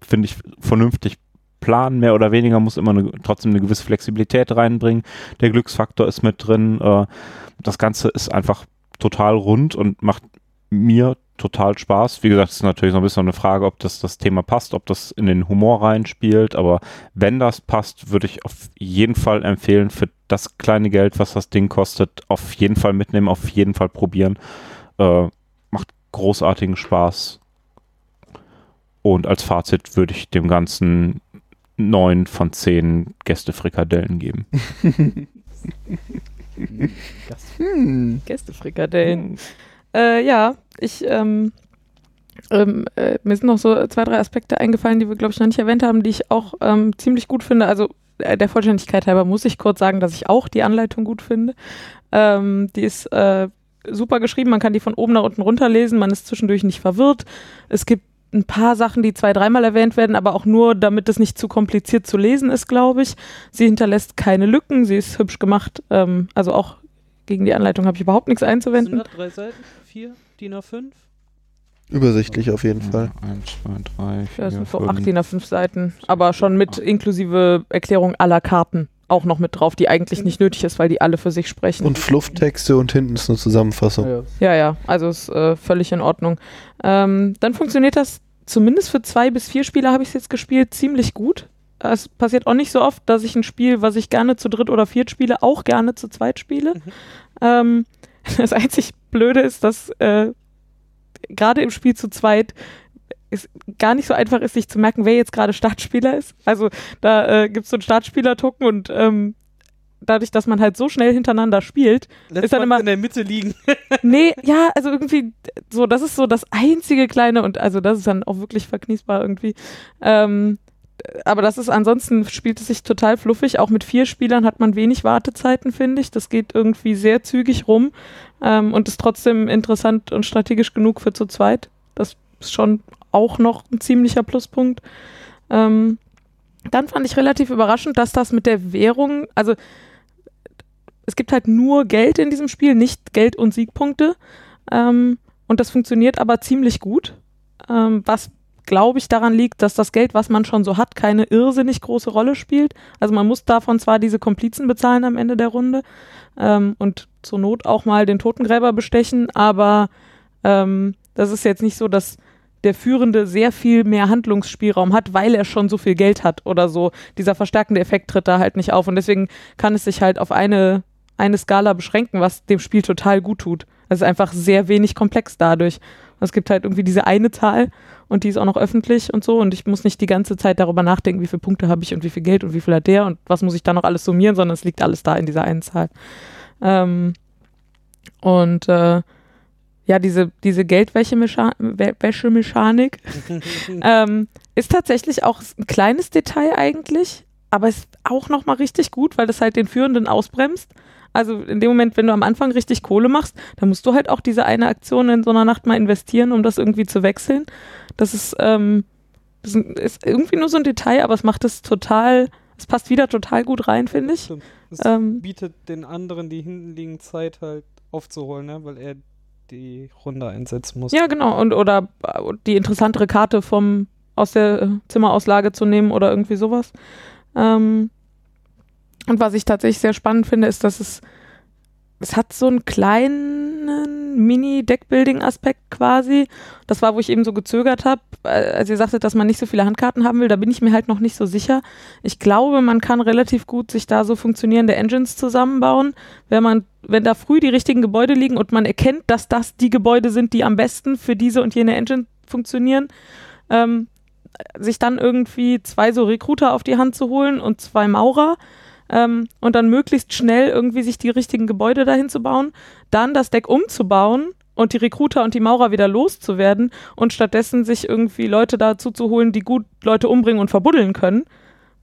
finde ich, vernünftig planen, mehr oder weniger, muss immer eine, trotzdem eine gewisse Flexibilität reinbringen. Der Glücksfaktor ist mit drin. Äh, das Ganze ist einfach total rund und macht mir total Spaß. Wie gesagt, es ist natürlich so ein bisschen eine Frage, ob das das Thema passt, ob das in den Humor reinspielt. Aber wenn das passt, würde ich auf jeden Fall empfehlen, für das kleine Geld, was das Ding kostet, auf jeden Fall mitnehmen, auf jeden Fall probieren. Äh, macht großartigen Spaß. Und als Fazit würde ich dem Ganzen neun von zehn Gästefrikadellen geben. Hm. Gästefrikadellen. Äh, ja, ich, ähm, ähm, äh, mir sind noch so zwei, drei Aspekte eingefallen, die wir, glaube ich, noch nicht erwähnt haben, die ich auch ähm, ziemlich gut finde. Also äh, der Vollständigkeit halber muss ich kurz sagen, dass ich auch die Anleitung gut finde. Ähm, die ist äh, super geschrieben, man kann die von oben nach unten runterlesen, man ist zwischendurch nicht verwirrt. Es gibt ein paar Sachen, die zwei, dreimal erwähnt werden, aber auch nur, damit es nicht zu kompliziert zu lesen ist, glaube ich. Sie hinterlässt keine Lücken, sie ist hübsch gemacht. Ähm, also auch gegen die Anleitung habe ich überhaupt nichts einzuwenden. 103 Seiten? 4? DIN A5? Übersichtlich auf jeden Fall. Eins, zwei, drei, Ja, vier, das sind so fünf. 8 DIN A5 Seiten, aber schon mit inklusive Erklärung aller Karten auch noch mit drauf, die eigentlich nicht nötig ist, weil die alle für sich sprechen. Und Flufftexte und hinten ist eine Zusammenfassung. Ja. Ja, ja, also ist äh, völlig in Ordnung. Ähm, dann funktioniert das zumindest für zwei bis vier Spieler habe ich es jetzt gespielt, ziemlich gut. Es passiert auch nicht so oft, dass ich ein Spiel, was ich gerne zu dritt oder viert spiele, auch gerne zu zweit spiele. Ähm, das einzig Blöde ist, dass äh, gerade im Spiel zu zweit es gar nicht so einfach ist, sich zu merken, wer jetzt gerade Startspieler ist. Also da äh, gibt es so einen Startspieler-Token und ähm, dadurch, dass man halt so schnell hintereinander spielt, Lässt Ist dann immer- in der Mitte liegen. Nee, ja, also irgendwie, so, das ist so das einzige kleine und also das ist dann auch wirklich verkniesbar irgendwie. Ähm, aber das ist ansonsten spielt es sich total fluffig. Auch mit vier Spielern hat man wenig Wartezeiten, finde ich. Das geht irgendwie sehr zügig rum ähm, und ist trotzdem interessant und strategisch genug für zu zweit. Das ist schon auch noch ein ziemlicher Pluspunkt. Ähm, dann fand ich relativ überraschend, dass das mit der Währung, also es gibt halt nur Geld in diesem Spiel, nicht Geld und Siegpunkte. Ähm, und das funktioniert aber ziemlich gut. Ähm, was, glaube ich, daran liegt, dass das Geld, was man schon so hat, keine irrsinnig große Rolle spielt. Also man muss davon zwar diese Komplizen bezahlen am Ende der Runde ähm, und zur Not auch mal den Totengräber bestechen, aber Ähm, das ist jetzt nicht so, dass der Führende sehr viel mehr Handlungsspielraum hat, weil er schon so viel Geld hat oder so. Dieser verstärkende Effekt tritt da halt nicht auf. Und deswegen kann es sich halt auf eine, eine Skala beschränken, was dem Spiel total gut tut. Es ist einfach sehr wenig komplex dadurch. Es gibt halt irgendwie diese eine Zahl und die ist auch noch öffentlich und so und ich muss nicht die ganze Zeit darüber nachdenken, wie viele Punkte habe ich und wie viel Geld und wie viel hat der und was muss ich da noch alles summieren, sondern es liegt alles da in dieser einen Zahl. Ähm, und äh, ja, diese, diese Geldwäschemechanik ähm, ist tatsächlich auch ein kleines Detail eigentlich, aber ist auch nochmal richtig gut, weil das halt den Führenden ausbremst. Also in dem Moment, wenn du am Anfang richtig Kohle machst, dann musst du halt auch diese eine Aktion in so einer Nacht mal investieren, um das irgendwie zu wechseln. Das ist, ähm, das ist irgendwie nur so ein Detail, aber es macht es total, es passt wieder total gut rein, finde ich. Es Ähm. bietet den anderen, die hinten liegen, Zeit halt aufzuholen, ne? weil er die Runde einsetzen muss. Ja, genau. Und oder äh, die interessantere Karte vom aus der äh, Zimmerauslage zu nehmen oder irgendwie sowas. Ähm, und was ich tatsächlich sehr spannend finde, ist, dass es es hat so einen kleinen Mini-Deckbuilding-Aspekt quasi. Das war, wo ich eben so gezögert habe, als ihr sagtet, dass man nicht so viele Handkarten haben will. Da bin ich mir halt noch nicht so sicher. Ich glaube, man kann relativ gut sich da so funktionierende Engines zusammenbauen, wenn man, wenn da früh die richtigen Gebäude liegen und man erkennt, dass das die Gebäude sind, die am besten für diese und jene Engine funktionieren. Ähm, sich dann irgendwie zwei so Recruiter auf die Hand zu holen und zwei Maurer ähm, und dann möglichst schnell irgendwie sich die richtigen Gebäude dahin zu bauen, dann das Deck umzubauen und die Recruiter und die Maurer wieder loszuwerden und stattdessen sich irgendwie Leute dazu zu holen, die gut Leute umbringen und verbuddeln können.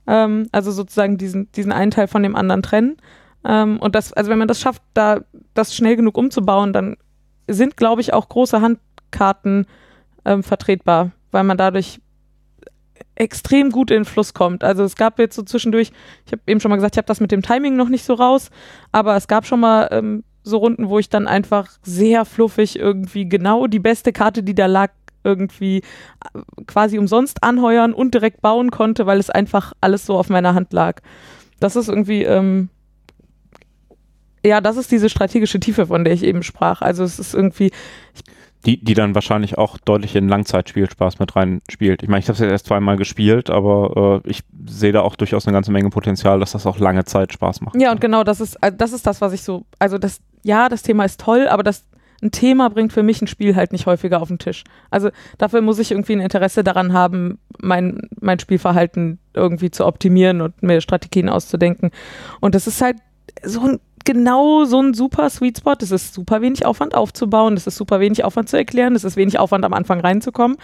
Ähm, also sozusagen diesen, diesen einen Teil von dem anderen trennen. Ähm, und das, also wenn man das schafft, da das schnell genug umzubauen, dann sind, glaube ich, auch große Handkarten ähm, vertretbar, weil man dadurch extrem gut in den Fluss kommt. Also es gab jetzt so zwischendurch, ich habe eben schon mal gesagt, ich habe das mit dem Timing noch nicht so raus, aber es gab schon mal ähm, so Runden, wo ich dann einfach sehr fluffig irgendwie genau die beste Karte, die da lag, irgendwie äh, quasi umsonst anheuern und direkt bauen konnte, weil es einfach alles so auf meiner Hand lag. Das ist irgendwie, ähm, ja, das ist diese strategische Tiefe, von der ich eben sprach. Also es ist irgendwie, Die, die dann wahrscheinlich auch deutlich in Langzeitspielspaß mit reinspielt. Ich meine, ich habe es jetzt erst zweimal gespielt, aber äh, ich sehe da auch durchaus eine ganze Menge Potenzial, dass das auch lange Zeit Spaß macht. Ja, und genau, das ist, also das ist das, was ich so, also das, ja, das Thema ist toll, aber das, ein Thema bringt für mich ein Spiel halt nicht häufiger auf den Tisch. Also dafür muss ich irgendwie ein Interesse daran haben, mein, mein Spielverhalten irgendwie zu optimieren und mir Strategien auszudenken. Und das ist halt so ein, genau so ein super Sweet Spot. Es ist super wenig Aufwand aufzubauen, es ist super wenig Aufwand zu erklären, es ist wenig Aufwand am Anfang reinzukommen.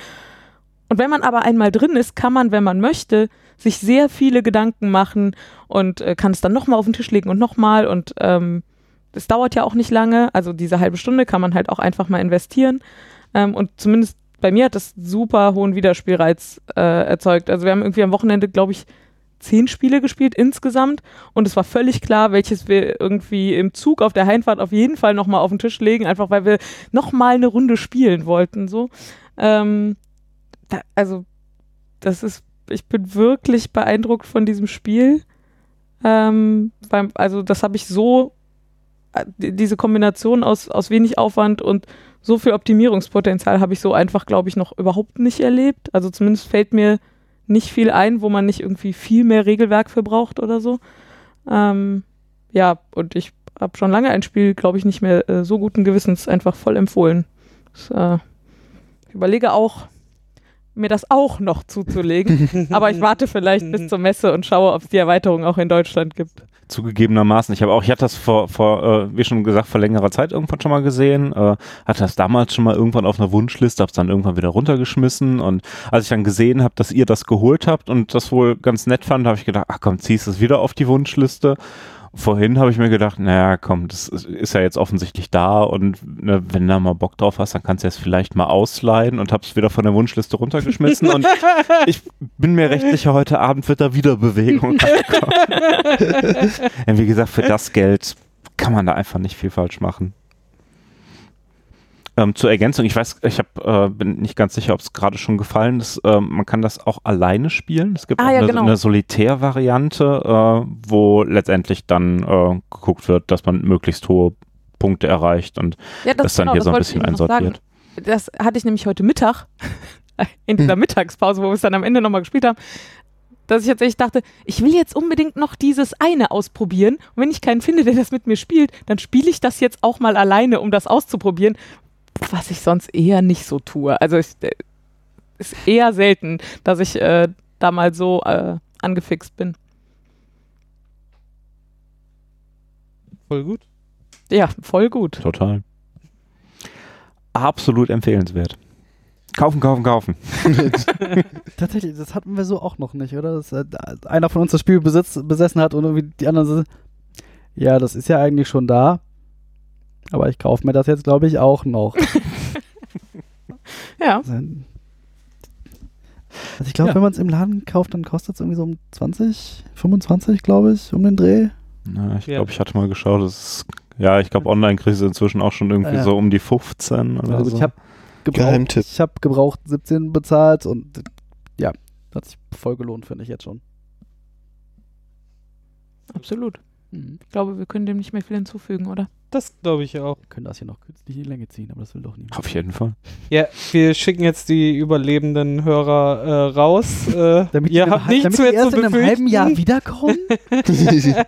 Und wenn man aber einmal drin ist, kann man, wenn man möchte, sich sehr viele Gedanken machen und äh, kann es dann nochmal auf den Tisch legen und nochmal und ähm, es dauert ja auch nicht lange, also diese halbe Stunde kann man halt auch einfach mal investieren. Ähm, und zumindest bei mir hat das super hohen Wiederspielreiz äh, erzeugt. Also wir haben irgendwie am Wochenende, glaube ich, zehn Spiele gespielt insgesamt und es war völlig klar, welches wir irgendwie im Zug auf der Heimfahrt auf jeden Fall nochmal auf den Tisch legen, einfach weil wir nochmal eine Runde spielen wollten. So. Ähm, da, also, das ist, ich bin wirklich beeindruckt von diesem Spiel. Ähm, beim, also, das habe ich so diese Kombination aus, aus wenig Aufwand und so viel Optimierungspotenzial habe ich so einfach, glaube ich, noch überhaupt nicht erlebt. Also zumindest fällt mir nicht viel ein, wo man nicht irgendwie viel mehr Regelwerk für braucht oder so. Ähm, ja, und ich habe schon lange ein Spiel, glaube ich, nicht mehr äh, so guten Gewissens einfach voll empfohlen. Das, äh, ich überlege auch, mir das auch noch zuzulegen. aber ich warte vielleicht bis zur Messe und schaue, ob es die Erweiterung auch in Deutschland gibt zugegebenermaßen. Ich habe auch, ich hatte das vor, vor äh, wie schon gesagt, vor längerer Zeit irgendwann schon mal gesehen. Äh, hatte das damals schon mal irgendwann auf einer Wunschliste, habe es dann irgendwann wieder runtergeschmissen. Und als ich dann gesehen habe, dass ihr das geholt habt und das wohl ganz nett fand, habe ich gedacht, ach komm, ziehst du es wieder auf die Wunschliste. Vorhin habe ich mir gedacht, naja, komm, das ist ja jetzt offensichtlich da und ne, wenn du da mal Bock drauf hast, dann kannst du es vielleicht mal ausleihen und habe es wieder von der Wunschliste runtergeschmissen und ich bin mir recht sicher, heute Abend wird da wieder Bewegung reinkommen. ja, wie gesagt, für das Geld kann man da einfach nicht viel falsch machen. Ähm, zur Ergänzung, ich weiß, ich hab, äh, bin nicht ganz sicher, ob es gerade schon gefallen ist. Ähm, man kann das auch alleine spielen. Es gibt Ah, auch ja, eine, genau. eine Solitär-Variante, äh, wo letztendlich dann äh, geguckt wird, dass man möglichst hohe Punkte erreicht und Ja, das, dann genau, hier so ein bisschen noch sagen. einsortiert. das hatte ich nämlich heute Mittag, in dieser Mittagspause, wo wir es dann am Ende nochmal gespielt haben, dass ich tatsächlich dachte, ich will jetzt unbedingt noch dieses eine ausprobieren. Und wenn ich keinen finde, der das mit mir spielt, dann spiele ich das jetzt auch mal alleine, um das auszuprobieren, was ich sonst eher nicht so tue. Also es äh, ist eher selten, dass ich äh, da mal so äh, angefixt bin. Voll gut. Ja, voll gut. Total. Absolut empfehlenswert. Kaufen, kaufen, kaufen. Tatsächlich, das hatten wir so auch noch nicht, oder? Dass äh, einer von uns das Spiel besitz, besessen hat und irgendwie die anderen so, ja, das ist ja eigentlich schon da. Aber ich kaufe mir das jetzt, glaube ich, auch noch. Ja. Also ich glaube, Ja. wenn man es im Laden kauft, dann kostet es irgendwie so um 20, 25, glaube ich, um den Dreh. Na, ich Ja. glaube, ich hatte mal geschaut, das ist, ja, ich glaube, online kriegst du inzwischen auch schon irgendwie Ja. so um die 15 oder Also so. ich habe gebraucht, ich hab gebraucht 17 bezahlt und ja, hat sich voll gelohnt, finde ich jetzt schon. Absolut. Mhm. Ich glaube, wir können dem nicht mehr viel hinzufügen, oder? Das glaube ich auch. Wir können das hier noch künstlich in die Länge ziehen, aber das will doch niemand. Auf jeden Fall. Ja, wir schicken jetzt die überlebenden Hörer äh, raus. Äh, Damit ihr habt nichts damit mehr die erst zu in einem befürchten. halben Jahr wiederkommen?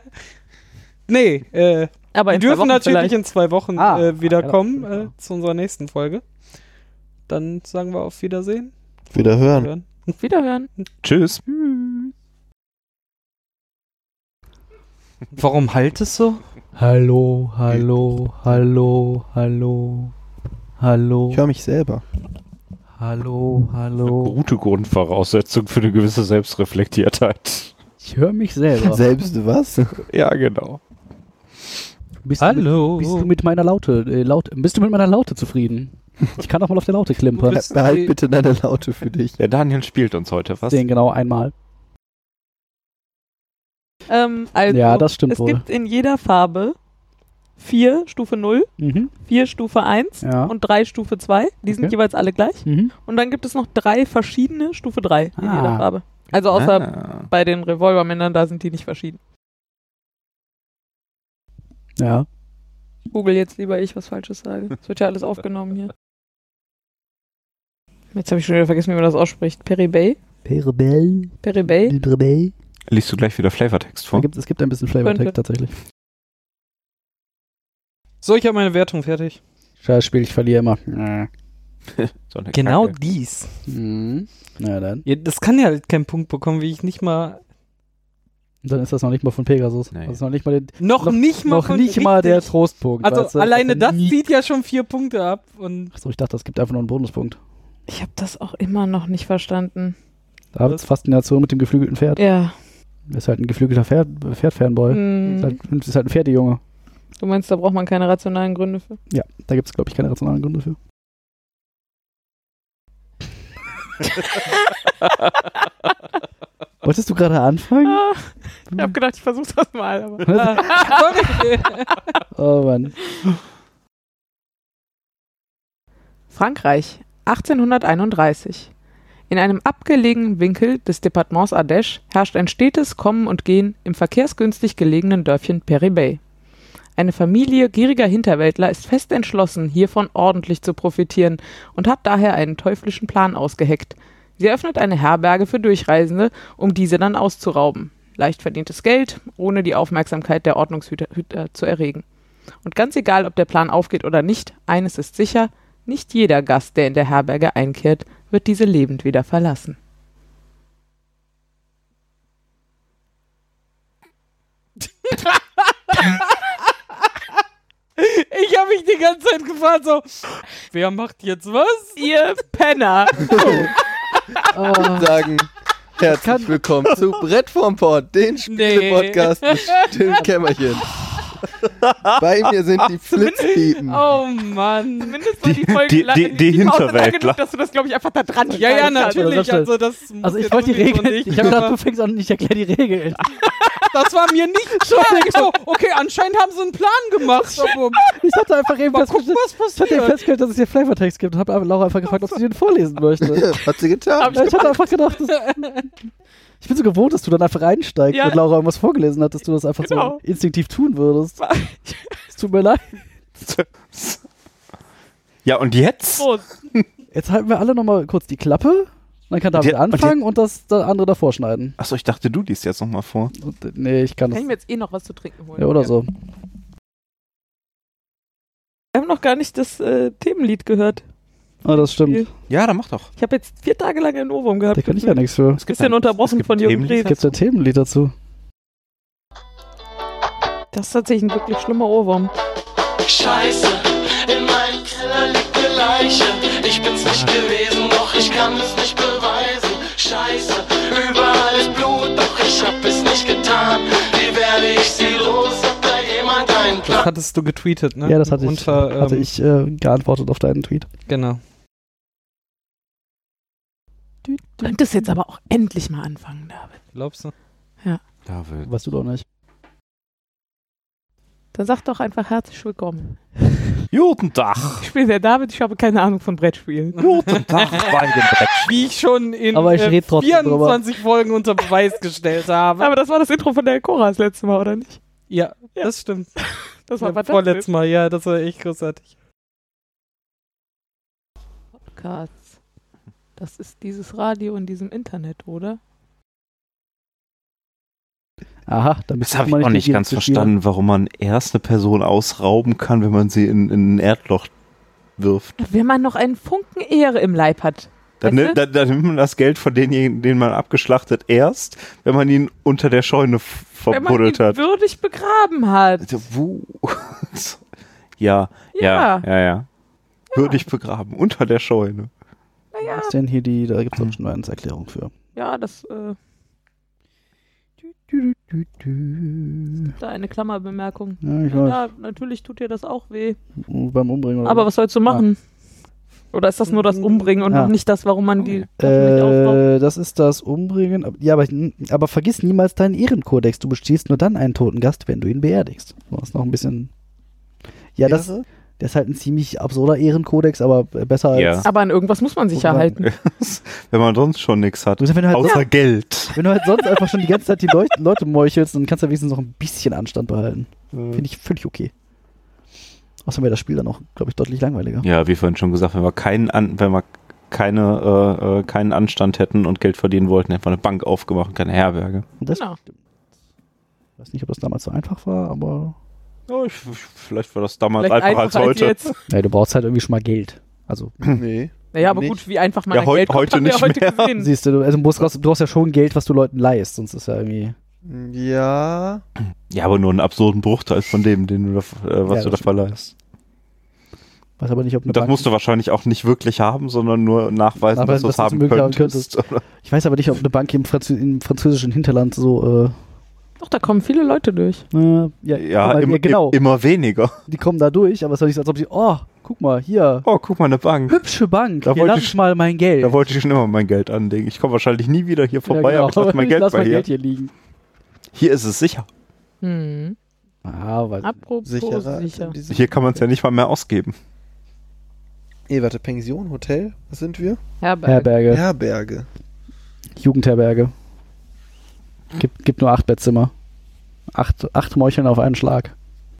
Nee, äh, Aber wir in zwei dürfen natürlich vielleicht. in zwei Wochen Ah, äh, wiederkommen ja, das äh, stimmt, zu unserer nächsten Folge. Dann sagen wir auf Wiedersehen. Wieder hören. Hören. Wiederhören. Tschüss. Warum halt es so? Hallo, hallo, hallo, hallo, hallo, Ich höre mich selber. hallo, hallo. Gute Grundvoraussetzung für eine gewisse Selbstreflektiertheit. Ich höre mich selber. Selbst was? Ja, genau. Bist Hallo. Du mit, bist du mit meiner Laute, äh, Laut, bist du mit meiner Laute zufrieden? Ich kann auch mal auf der Laute klimpern. Behalt bitte deine Laute für dich. Der Daniel spielt uns heute was. Den genau einmal. Ähm, also, Ja, das stimmt es wohl. gibt in jeder Farbe vier Stufe 0, Mhm. vier Stufe 1 Ja. und drei Stufe 2. Die sind Okay. jeweils alle gleich. Mhm. Und dann gibt es noch drei verschiedene Stufe 3 in Ah. jeder Farbe. Also außer Ah. bei den Revolvermännern, da sind die nicht verschieden. Ja. Google jetzt lieber ich was Falsches sage. Es wird ja alles aufgenommen hier. Jetzt habe ich schon wieder vergessen, wie man das ausspricht. Peribay? Perebell. Peribay? Perebell. Liest du gleich wieder Flavortext vor? gibt, es gibt ein bisschen Flavortext tatsächlich. So, ich habe meine Wertung fertig. Scheiß Spiel, ich verliere immer. Äh. So eine Genau Kacke. dies. Mhm. Na dann. Ja, das kann ja halt keinen Punkt bekommen, wie ich nicht mal. Dann ist das noch nicht mal von Pegasus. Nee. Das ist noch nicht mal, den, Noch, Noch- nicht mal. noch nicht mal der. Trostpunkt. Also weißt du? alleine das nie- zieht ja schon vier Punkte ab. Und Achso, ich dachte, es gibt einfach nur einen Bonuspunkt. Ich habe das auch immer noch nicht verstanden. Davids Faszination mit dem geflügelten Pferd. Ja. Er ist halt ein geflügelter Pferd- Pferd-Fanboy. Hm. Ist, halt, ist halt ein Pferdejunge. Du meinst, da braucht man keine rationalen Gründe für? Ja, da gibt es, glaube ich, keine rationalen Gründe für. Wolltest du gerade anfangen? Ah, ich habe gedacht, ich versuche das mal. Aber Sorry. Oh Mann. Frankreich, 1831. In einem abgelegenen Winkel des Departements Ardèche herrscht ein stetes Kommen und Gehen im verkehrsgünstig gelegenen Dörfchen Peribay. Eine Familie gieriger Hinterwäldler ist fest entschlossen, hiervon ordentlich zu profitieren und hat daher einen teuflischen Plan ausgeheckt. Sie eröffnet eine Herberge für Durchreisende, um diese dann auszurauben. Leicht verdientes Geld, ohne die Aufmerksamkeit der Ordnungshüter Hüter zu erregen. Und ganz egal, ob der Plan aufgeht oder nicht, eines ist sicher, nicht jeder Gast, der in der Herberge einkehrt, wird diese lebend wieder verlassen. Ich habe mich die ganze Zeit gefragt, so, wer macht jetzt was? Ihr Penner! Sagen herzlich willkommen zu Brett vom Port, den Spiele-Podcast mit Stillen Kämmerchen. Bei mir sind die Flitzpiepen. Oh Mann. Mindestens die Die- Folge die- lang- die- die lang Hinterwäldler. genug, dass du das, glaube ich, einfach da dran Ja, ja, natürlich. Also, das Also ich wollte die Regeln. nicht, Ich habe gedacht, du fängst an, ich erkläre die Regeln. Das war mir nicht klar. Ich so, okay, anscheinend haben sie einen Plan gemacht. Ich hatte einfach eben mal gucken, festgestellt, was ich hatte eben passiert. festgestellt, dass es hier Flavortext gibt und habe Laura einfach gefragt, ob sie den vorlesen möchte. Hat sie getan. Ich hatte einfach gedacht, das, ich bin so gewohnt, dass du dann einfach einsteigst, Ja. wenn Laura irgendwas vorgelesen hat, dass du das einfach Genau. so instinktiv tun würdest. Es tut mir leid. Ja, und jetzt? Prost. Jetzt halten wir alle nochmal kurz die Klappe. Dann kann David Und jetzt- und anfangen und das, das andere davor schneiden. Achso, ich dachte, du liest jetzt nochmal vor. Und, äh, nee, ich kann Kann das. ich mir jetzt eh noch was zu trinken holen? Ja, oder so. Wir haben noch gar nicht das äh, Themenlied gehört. Ah, das stimmt. Ja, dann mach doch. Ich habe jetzt vier Tage lang einen Ohrwurm gehabt. Da kann ich ja nichts für. Es gibt Bisschen ein- unterbrochen es gibt von Jürgen. Drews. Gibt es ein Themenlied dazu? Das ist tatsächlich ein wirklich schlimmer Ohrwurm. Scheiße, in meinem Keller liegt eine Leiche. Ich bin's nicht gewesen, doch ich kann es nicht beweisen. Scheiße, überall ist Blut, doch ich hab es nicht getan. Wie werde ich sie los? Hat da jemand einen Das Plan? hattest du getweetet, ne? Ja, das hatte ich, Unter, ähm, hatte ich äh, geantwortet auf deinen Tweet. Genau. Könntest jetzt aber auch endlich mal anfangen, David. Glaubst du? David. Weißt du doch nicht. Dann sag doch einfach herzlich willkommen. Guten Tag. Ich spiele der David, ich habe keine Ahnung von Brettspielen. Guten Tag bei dem Brett. Wie ich schon in Aber ich äh, red trotzdem 24 Folgen unter Beweis gestellt habe. Aber das war das Intro von der Cora das letzte Mal, oder nicht? ja, Ja. das stimmt. Das war Ja, vorletztes Mal, ja, das war echt großartig. Podcasts. Das ist dieses Radio in diesem Internet, oder? Aha, dann bist Das habe ich auch nicht ganz verstanden, warum man erst eine Person ausrauben kann, wenn man sie in, in ein Erdloch wirft. Wenn man noch einen Funken Ehre im Leib hat. Dann, du? dann, dann nimmt man das Geld von denjenigen, den man abgeschlachtet, erst, wenn man ihn unter der Scheune f- Wenn man ihn verbuddelt hat. würdig begraben hat. Also, Wo? ja, ja, Ja. ja, ja. Würdig begraben, unter der Scheune. Naja, Was ist denn hier die, da gibt es schon eine Erklärung für. ja, das, äh, Du, du, du. da eine Klammerbemerkung. Ja, ich weiß. Ja, natürlich tut dir das auch weh. Beim Umbringen. Oder Aber was sollst du machen? Oder ist das nur das Umbringen und Ja. noch nicht das, warum man die Taschen nicht aufraubt? äh, das ist das Umbringen. Ja, aber, aber vergiss niemals deinen Ehrenkodex. Du bestehst nur dann einen toten Gast, wenn du ihn beerdigst. Du hast noch ein bisschen. Ja, das, Ehre? Das ist halt ein ziemlich absurder Ehrenkodex, aber besser Ja. als. Aber an irgendwas muss man sich ja halten. wenn man sonst schon nichts hat. Wenn, du halt Außer sonst, Geld. wenn du halt sonst einfach schon die ganze Zeit die Leu Leute meuchelst, dann kannst du wenigstens noch ein bisschen Anstand behalten. Finde ich völlig okay. Außerdem wäre das Spiel dann auch, glaube ich, deutlich langweiliger. Ja, wie vorhin schon gesagt, wenn wir keinen, An wenn wir keine, äh, äh, keinen Anstand hätten und Geld verdienen wollten, hätten wir eine Bank aufgemacht und keine Herberge. Das, Genau. Ich weiß nicht, ob das damals so einfach war, aber. Ja, ich, ich, vielleicht war das damals Vielleicht einfacher als heute. jetzt. Ja, du brauchst halt irgendwie schon mal Geld. Also, Nee. Naja, aber Nicht. gut, wie einfach man Ja, heu- Geld kommt, heute haben wir nicht heute mehr. gesehen. siehst du, also du brauchst, du brauchst ja schon Geld, was du Leuten leihst, sonst ist ja irgendwie. Ja. Ja, aber nur einen absurden Bruchteil von dem, den du da, äh, was Ja, du da verleihst. Weiß aber nicht, ob eine Das Bank. musst du wahrscheinlich auch nicht wirklich haben, sondern nur nachweisen, Nachweisen, dass du es dass du es haben könntest. Oder? Ich weiß aber nicht, ob eine Bank im, Franzö im französischen Hinterland so. Äh, Doch, da kommen viele Leute durch. äh, ja, Ja, aber- im, ja, genau. im, immer weniger. die kommen da durch, aber es ist doch nicht so, als ob sie. Oh, guck mal, hier. Oh, guck mal, eine Bank. Hübsche Bank. Da hier wollte lass ich- mal mein Geld. Da wollte ich schon immer mein Geld anlegen. Ich komme wahrscheinlich nie wieder hier vorbei, ja, aber ich lasse mein ich Geld lass bei mein hier. Geld hier liegen. Hier ist es sicher. Hm. Ah, weil. Apropos Sicherer. sicher. Hier kann man es ja nicht mal mehr ausgeben. Eh, warte, Pension, Hotel? Was sind wir? Herberg. Herberge, Herberge. Jugendherberge. Gibt, gibt nur acht Bettzimmer. Acht, acht Meucheln auf einen Schlag.